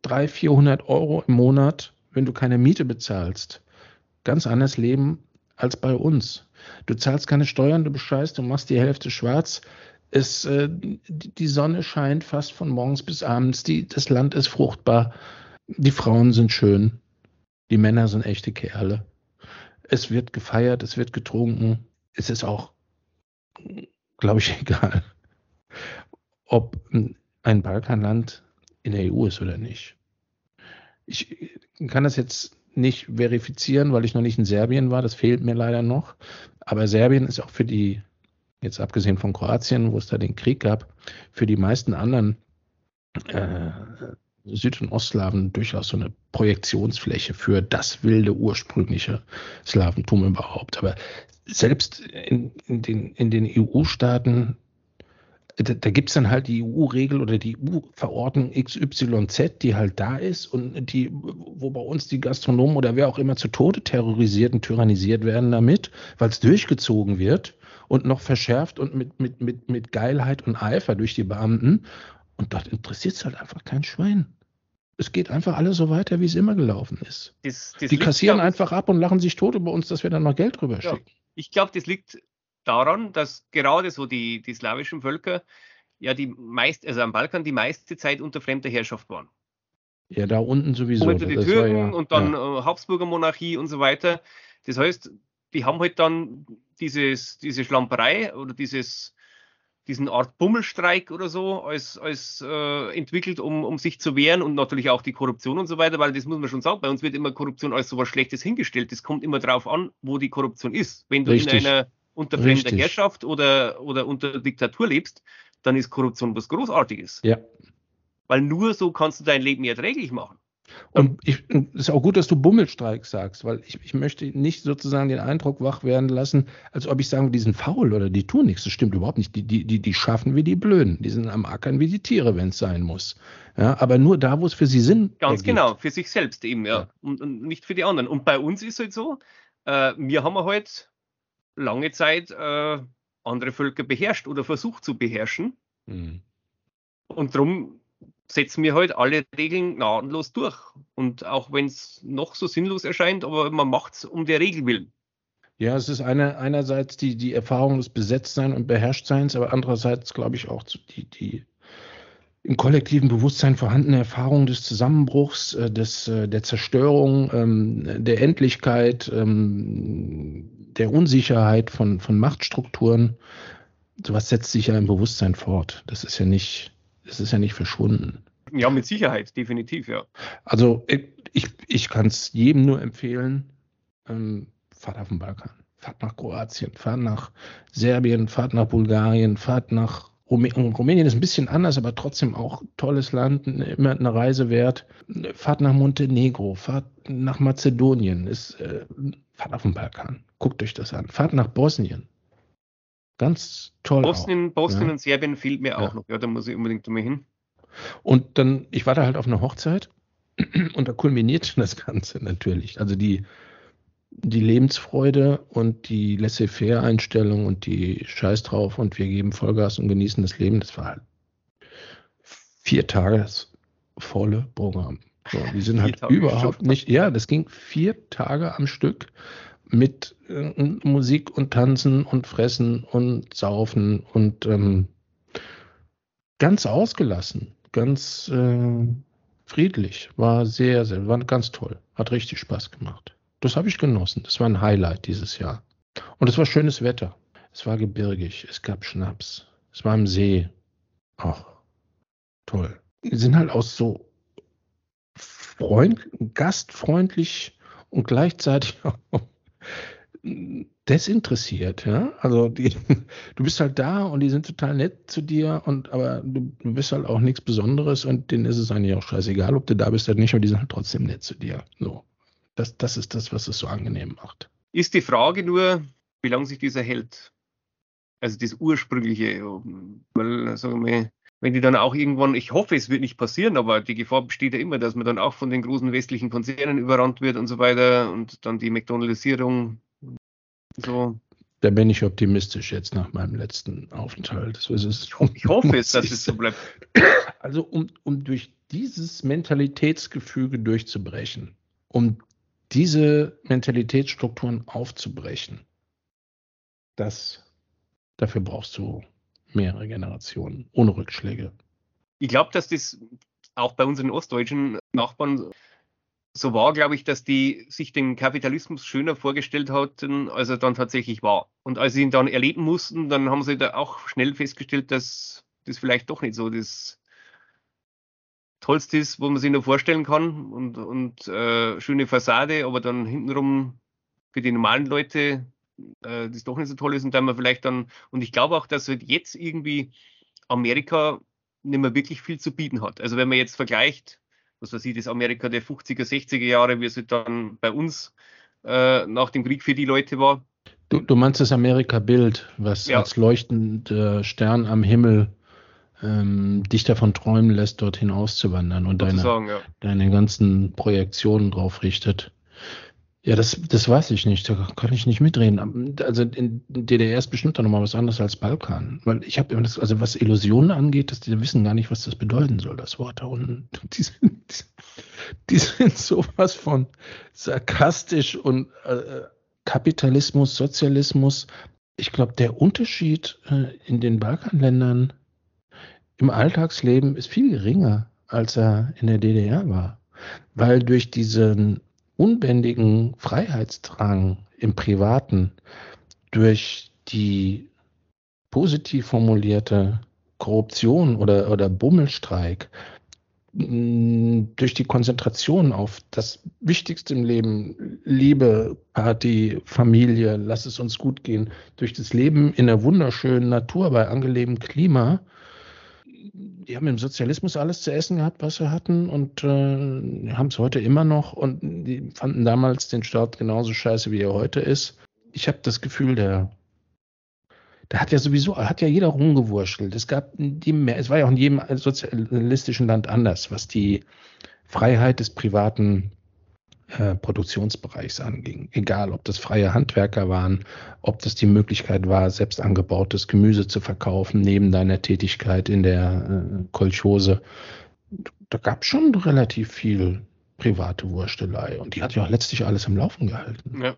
300, 400 Euro im Monat, wenn du keine Miete bezahlst, ganz anders leben als bei uns. Du zahlst keine Steuern, du bescheißt, du machst die Hälfte schwarz, es, äh, die Sonne scheint fast von morgens bis abends. Die, das Land ist fruchtbar. Die Frauen sind schön. Die Männer sind echte Kerle. Es wird gefeiert, es wird getrunken. Es ist auch, glaube ich, egal, ob ein Balkanland in der EU ist oder nicht. Ich kann das jetzt nicht verifizieren, weil ich noch nicht in Serbien war. Das fehlt mir leider noch. Aber Serbien ist auch für die jetzt abgesehen von Kroatien, wo es da den Krieg gab, für die meisten anderen äh, Süd- und Ostslawen durchaus so eine Projektionsfläche für das wilde ursprüngliche Slawentum überhaupt. Aber selbst in, in den, in den EU-Staaten, da, da gibt es dann halt die EU-Regel oder die EU-Verordnung XYZ, die halt da ist und die, wo bei uns die Gastronomen oder wer auch immer zu Tode terrorisiert und tyrannisiert werden damit, weil es durchgezogen wird und noch verschärft und mit, mit, mit, mit Geilheit und Eifer durch die Beamten. Und dort interessiert es halt einfach kein Schwein. Es geht einfach alles so weiter, wie es immer gelaufen ist. Das, das die kassieren liegt, einfach ab und lachen sich tot über uns, dass wir dann noch Geld drüber ja, schicken. Ich glaube, das liegt daran, dass gerade so die, die slawischen Völker ja die meist, also am Balkan die meiste Zeit unter fremder Herrschaft waren. Ja, da unten sowieso. Unter die Türken ja, und dann ja. Äh, Habsburger Monarchie und so weiter. Das heißt, die haben halt dann dieses, diese Schlamperei oder dieses diesen Art Bummelstreik oder so als, als äh, entwickelt, um, um sich zu wehren und natürlich auch die Korruption und so weiter, weil das muss man schon sagen, bei uns wird immer Korruption als so was Schlechtes hingestellt. Das kommt immer drauf an, wo die Korruption ist. Wenn du Richtig. in einer unter fremder Herrschaft oder, oder unter Diktatur lebst, dann ist Korruption was Großartiges. Ja. Weil nur so kannst du dein Leben erträglich machen. Und es ist auch gut, dass du Bummelstreik sagst, weil ich, ich möchte nicht sozusagen den Eindruck wach werden lassen, als ob ich sage, die sind faul oder die tun nichts. Das stimmt überhaupt nicht. Die, die, die, die schaffen wie die Blöden. Die sind am Ackern wie die Tiere, wenn es sein muss. Ja, aber nur da, wo es für sie Sinn Ganz ergibt. genau, für sich selbst eben, ja. ja. Und, und, nicht für die anderen. Und bei uns ist es halt so, äh, wir haben halt lange Zeit äh, andere Völker beherrscht oder versucht zu beherrschen. Mhm. Und darum setzen wir halt alle Regeln gnadenlos durch. Und auch wenn es noch so sinnlos erscheint, aber man macht es um der Regel willen. Ja, es ist eine, einerseits die, die Erfahrung des Besetztseins und Beherrschtseins, aber andererseits glaube ich auch die, die im kollektiven Bewusstsein vorhandene Erfahrung des Zusammenbruchs, äh, des, äh, der Zerstörung, ähm, der Endlichkeit, ähm, der Unsicherheit von, von Machtstrukturen. Sowas setzt sich ja im Bewusstsein fort. Das ist ja nicht, es ist ja nicht verschwunden. Ja, mit Sicherheit, definitiv, ja. Also ich, ich kann es jedem nur empfehlen, ähm, fahrt auf den Balkan, fahrt nach Kroatien, fahrt nach Serbien, fahrt nach Bulgarien, fahrt nach Rumänien. Rumänien ist ein bisschen anders, aber trotzdem auch tolles Land, immer eine Reise wert. Fahrt nach Montenegro, fahrt nach Mazedonien, ist, äh, fahrt auf den Balkan, guckt euch das an. Fahrt nach Bosnien, Ganz toll. Bosnien, auch. Bosnien ja. und Serbien fehlt mir auch ja. noch. Ja, da muss ich unbedingt mal hin. Und dann, ich war da halt auf einer Hochzeit und da kulminiert das Ganze natürlich. Also die, die Lebensfreude und die Laissez-faire-Einstellung und die Scheiß drauf und wir geben Vollgas und genießen das Leben, das war halt vier Tages volle Programm. So, die sind halt überhaupt nicht, ja, das ging vier Tage am Stück mit äh, Musik und Tanzen und Fressen und Saufen und ähm, ganz ausgelassen, ganz äh, friedlich. War sehr, sehr, war ganz toll. Hat richtig Spaß gemacht. Das habe ich genossen. Das war ein Highlight dieses Jahr. Und es war schönes Wetter. Es war gebirgig. Es gab Schnaps. Es war am See. Ach, toll. Die sind halt aus so freund, gastfreundlich und gleichzeitig auch desinteressiert, ja. Also die, du bist halt da und die sind total nett zu dir und aber du, du bist halt auch nichts Besonderes und denen ist es eigentlich auch scheißegal, ob du da bist oder nicht, aber die sind halt trotzdem nett zu dir. So. Das, das ist das, was es so angenehm macht. Ist die Frage nur, wie lange sich dieser hält? Also das ursprüngliche, weil, sagen wir, wenn die dann auch irgendwann, ich hoffe, es wird nicht passieren, aber die Gefahr besteht ja immer, dass man dann auch von den großen westlichen Konzernen überrannt wird und so weiter und dann die McDonaldisierung so. Da bin ich optimistisch jetzt nach meinem letzten Aufenthalt. Das ist, ich, hoffe, ich hoffe es, dass es so bleibt. Also um, um durch dieses Mentalitätsgefüge durchzubrechen, um diese Mentalitätsstrukturen aufzubrechen, das, dafür brauchst du mehrere Generationen ohne Rückschläge. Ich glaube, dass das auch bei unseren ostdeutschen Nachbarn so war, glaube ich, dass die sich den Kapitalismus schöner vorgestellt hatten, als er dann tatsächlich war. Und als sie ihn dann erleben mussten, dann haben sie da auch schnell festgestellt, dass das vielleicht doch nicht so das Tollste ist, wo man sich nur vorstellen kann. Und, und äh, schöne Fassade, aber dann hintenrum für die normalen Leute äh, das doch nicht so toll ist und dann man vielleicht dann, und ich glaube auch, dass halt jetzt irgendwie Amerika nicht mehr wirklich viel zu bieten hat. Also wenn man jetzt vergleicht, was weiß ich, das Amerika der 50er, 60er Jahre, wie es halt dann bei uns äh, nach dem Krieg für die Leute war. Du, du meinst das Amerika-Bild, was ja. als leuchtender Stern am Himmel ähm, dich davon träumen lässt, dorthin auszuwandern und deine, ja. deine ganzen Projektionen drauf richtet. Ja, das, das weiß ich nicht. Da kann ich nicht mitreden. Also in DDR ist bestimmt noch mal was anderes als Balkan. Weil ich habe immer das, also was Illusionen angeht, dass die wissen gar nicht, was das bedeuten soll, das Wort da unten. Die sind, die sind sowas von sarkastisch und äh, Kapitalismus, Sozialismus. Ich glaube, der Unterschied äh, in den Balkanländern im Alltagsleben ist viel geringer, als er in der DDR war. Weil durch diesen unbändigen Freiheitsdrang im Privaten durch die positiv formulierte Korruption oder, oder Bummelstreik durch die Konzentration auf das Wichtigste im Leben, Liebe, Party, Familie, lass es uns gut gehen, durch das Leben in einer wunderschönen Natur bei angenehmem Klima, die haben im Sozialismus alles zu essen gehabt, was sie hatten und äh, haben es heute immer noch und die fanden damals den Staat genauso scheiße, wie er heute ist. Ich habe das Gefühl, der da hat ja sowieso, hat ja jeder rumgewurschtelt. Es gab die mehr, es war ja auch in jedem sozialistischen Land anders, was die Freiheit des privaten äh, Produktionsbereichs anging. Egal, ob das freie Handwerker waren, ob das die Möglichkeit war, selbst angebautes Gemüse zu verkaufen, neben deiner Tätigkeit in der äh, Kolchose. Da gab es schon relativ viel private Wurstelei und die hat ja auch letztlich alles am Laufen gehalten. Ja.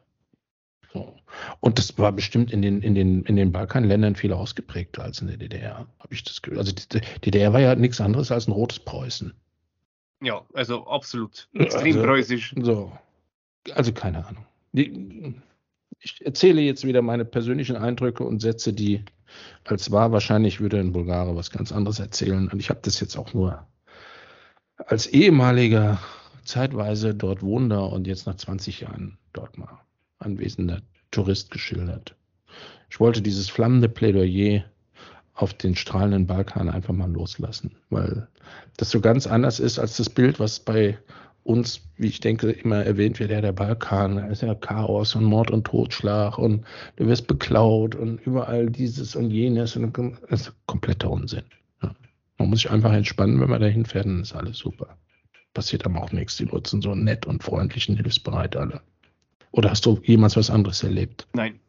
So. Und das war bestimmt in den, in den, in den Balkanländern viel ausgeprägter als in der DDR, habe ich das Gefühl. Also die DDR war ja nichts anderes als ein rotes Preußen. Ja, also absolut. Extrem also, preußisch. So. Also keine Ahnung. Ich erzähle jetzt wieder meine persönlichen Eindrücke und Sätze, die als wahr wahrscheinlich würde ein Bulgare was ganz anderes erzählen. Und ich habe das jetzt auch nur als ehemaliger zeitweise dort wohnender und jetzt nach 20 Jahren dort mal anwesender Tourist geschildert. Ich wollte dieses flammende Plädoyer auf den strahlenden Balkan einfach mal loslassen, weil das so ganz anders ist als das Bild, was bei uns, wie ich denke, immer erwähnt wird, ja, der Balkan, da ist ja Chaos und Mord und Totschlag und du wirst beklaut und überall dieses und jenes und das ist kompletter Unsinn. Ja. Man muss sich einfach entspannen, wenn man dahin fährt, dann ist alles super. Passiert aber auch nichts. Die Leute sind so nett und freundlich und hilfsbereit alle. Oder hast du jemals was anderes erlebt? Nein.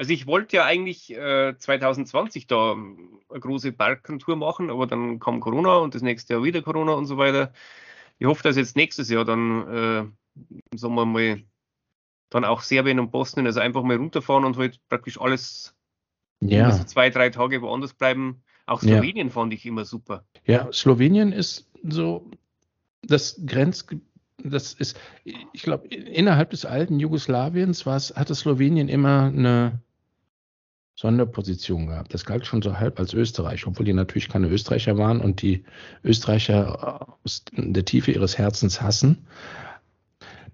Also ich wollte ja eigentlich äh, 2020 da eine große Balkantour machen, aber dann kam Corona und das nächste Jahr wieder Corona und so weiter. Ich hoffe, dass jetzt nächstes Jahr dann, äh, sagen wir mal, dann auch Serbien und Bosnien, also einfach mal runterfahren und halt praktisch alles ja. also zwei, drei Tage woanders bleiben. Auch Slowenien ja. fand ich immer super. Ja, Slowenien ist so das Grenzgebiet das ist, ich glaube, innerhalb des alten Jugoslawiens hatte Slowenien immer eine Sonderposition gehabt. Das galt schon so halb als Österreich, obwohl die natürlich keine Österreicher waren und die Österreicher aus der Tiefe ihres Herzens hassen.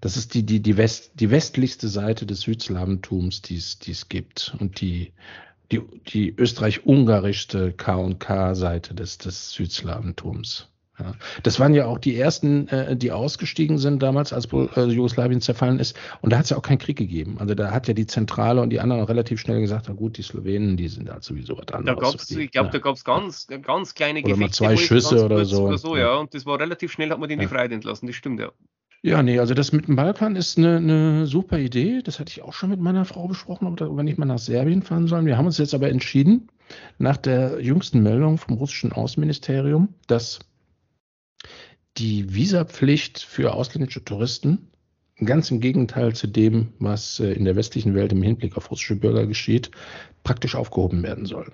Das ist die, die, die, West, die westlichste Seite des Südslawentums, die es gibt. Und die, die, die österreich-ungarischste K&K-Seite des, des Südslawentums. Ja. Das waren ja auch die ersten, äh, die ausgestiegen sind damals, als äh, Jugoslawien zerfallen ist. Und da hat es ja auch keinen Krieg gegeben. Also da hat ja die Zentrale und die anderen relativ schnell gesagt, na gut, die Slowenen, die sind halt sowieso was anderes. Da gab's, ich glaube, ja. da gab es ganz, ganz kleine oder Gefechte. Mal zwei Schüsse oder so. oder so. ja. Und das war relativ schnell, hat man den ja. die Freiheit entlassen. Das stimmt, ja. Ja, nee, also das mit dem Balkan ist eine, eine super Idee. Das hatte ich auch schon mit meiner Frau besprochen, ob wir nicht mal nach Serbien fahren sollen. Wir haben uns jetzt aber entschieden, nach der jüngsten Meldung vom russischen Außenministerium, dass die Visapflicht für ausländische Touristen, ganz im Gegenteil zu dem, was äh, in der westlichen Welt im Hinblick auf russische Bürger geschieht, praktisch aufgehoben werden soll.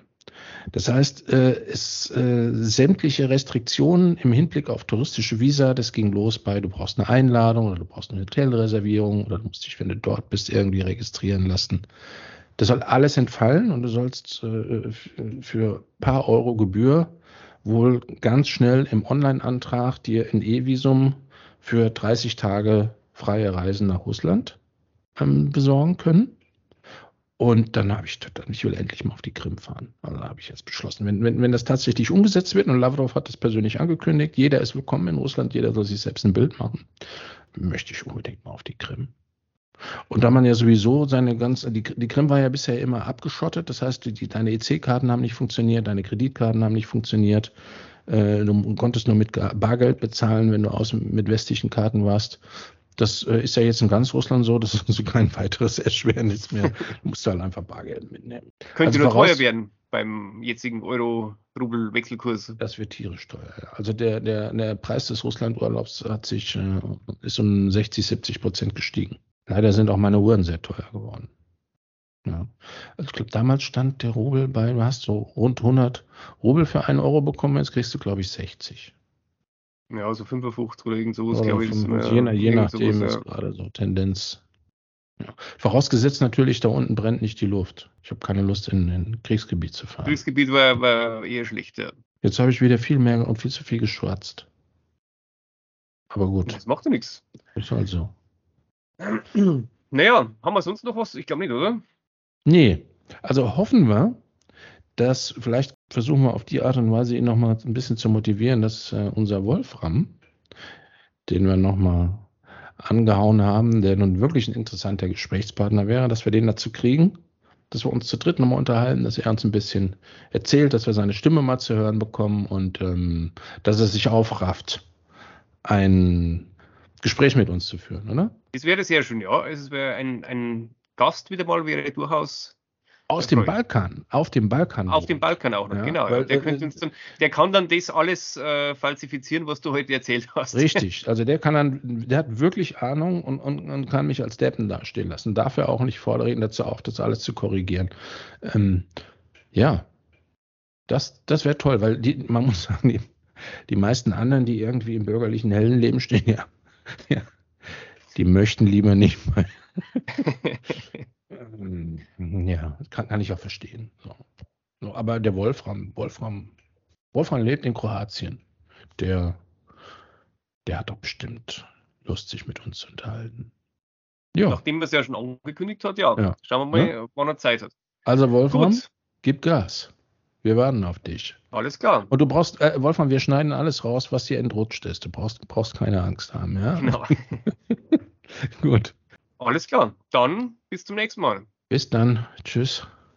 Das heißt, äh, es, äh, sämtliche Restriktionen im Hinblick auf touristische Visa, das ging los bei, du brauchst eine Einladung oder du brauchst eine Hotelreservierung oder du musst dich, wenn du dort bist, irgendwie registrieren lassen. Das soll alles entfallen und du sollst äh, für ein paar Euro Gebühr wohl ganz schnell im Online-Antrag dir ein E-Visum für 30 Tage freie Reisen nach Russland ähm, besorgen können. Und dann habe ich dann, ich will endlich mal auf die Krim fahren. Also habe ich jetzt beschlossen. Wenn, wenn, wenn das tatsächlich umgesetzt wird, und Lavrov hat das persönlich angekündigt, jeder ist willkommen in Russland, jeder soll sich selbst ein Bild machen, möchte ich unbedingt mal auf die Krim. Und da man ja sowieso seine ganze, die, die Krim war ja bisher immer abgeschottet, das heißt, die, deine EC-Karten haben nicht funktioniert, deine Kreditkarten haben nicht funktioniert, äh, du konntest nur mit Bargeld bezahlen, wenn du aus, mit westlichen Karten warst. Das äh, ist ja jetzt in ganz Russland so, das ist also kein weiteres Erschwernis mehr. Du musst halt einfach Bargeld mitnehmen. Könnte also nur teuer werden beim jetzigen Euro-Rubel-Wechselkurs. Das wird tierisch teuer. Also der, der, der Preis des Russland-Urlaubs hat sich, äh, ist um 60, 70 Prozent gestiegen. Leider sind auch meine Uhren sehr teuer geworden. Ja. Also ich glaube, damals stand der Rubel bei, du hast so rund 100 Rubel für einen Euro bekommen, jetzt kriegst du, glaube ich, 60. Ja, also 55 oder irgend sowas, glaube ich. je, je nachdem ist gerade so Tendenz. Ja. Vorausgesetzt natürlich, da unten brennt nicht die Luft. Ich habe keine Lust, in ein Kriegsgebiet zu fahren. Kriegsgebiet war, war eher schlecht, ja. Jetzt habe ich wieder viel mehr und viel zu viel geschwatzt. Aber gut. Das macht ja nichts. Ist halt so. Naja, haben wir sonst noch was? Ich glaube nicht, oder? Nee. Also hoffen wir, dass vielleicht versuchen wir auf die Art und Weise ihn nochmal ein bisschen zu motivieren, dass äh, unser Wolfram, den wir nochmal angehauen haben, der nun wirklich ein interessanter Gesprächspartner wäre, dass wir den dazu kriegen, dass wir uns zu dritt nochmal unterhalten, dass er uns ein bisschen erzählt, dass wir seine Stimme mal zu hören bekommen und ähm, dass er sich aufrafft, ein Gespräch mit uns zu führen, oder? Das wäre sehr schön, ja. Es wäre ein, ein Gast wieder mal, wäre durchaus aus dem Balkan, auf dem Balkan. Auf dem Balkan auch noch, ja, genau. Weil, der, äh, uns dann, der kann dann das alles äh, falsifizieren, was du heute erzählt hast. Richtig, also der kann dann, der hat wirklich Ahnung und, und, und kann mich als Deppen dastehen lassen. Dafür auch nicht vorreden dazu auf, das alles zu korrigieren. Ähm, ja, das, das wäre toll, weil die, man muss sagen, die, die meisten anderen, die irgendwie im bürgerlichen hellen Leben stehen, ja, ja die möchten lieber nicht mal. Ähm, ja, kann, kann ich auch verstehen. So. So, aber der Wolfram, Wolfram, Wolfram lebt in Kroatien. Der, der hat doch bestimmt Lust, sich mit uns zu unterhalten. Ja. Nachdem er es ja schon angekündigt hat, ja. ja. Schauen wir mal, ja. wann er Zeit hat. Also Wolfram, Gut. gib Gas. Wir warten auf dich. Alles klar. Und du brauchst, äh, Wolfram, wir schneiden alles raus, was dir entrutscht ist. Du brauchst, brauchst keine Angst haben, ja? Genau. Gut. Alles klar. Dann bis zum nächsten Mal. Bis dann. Tschüss.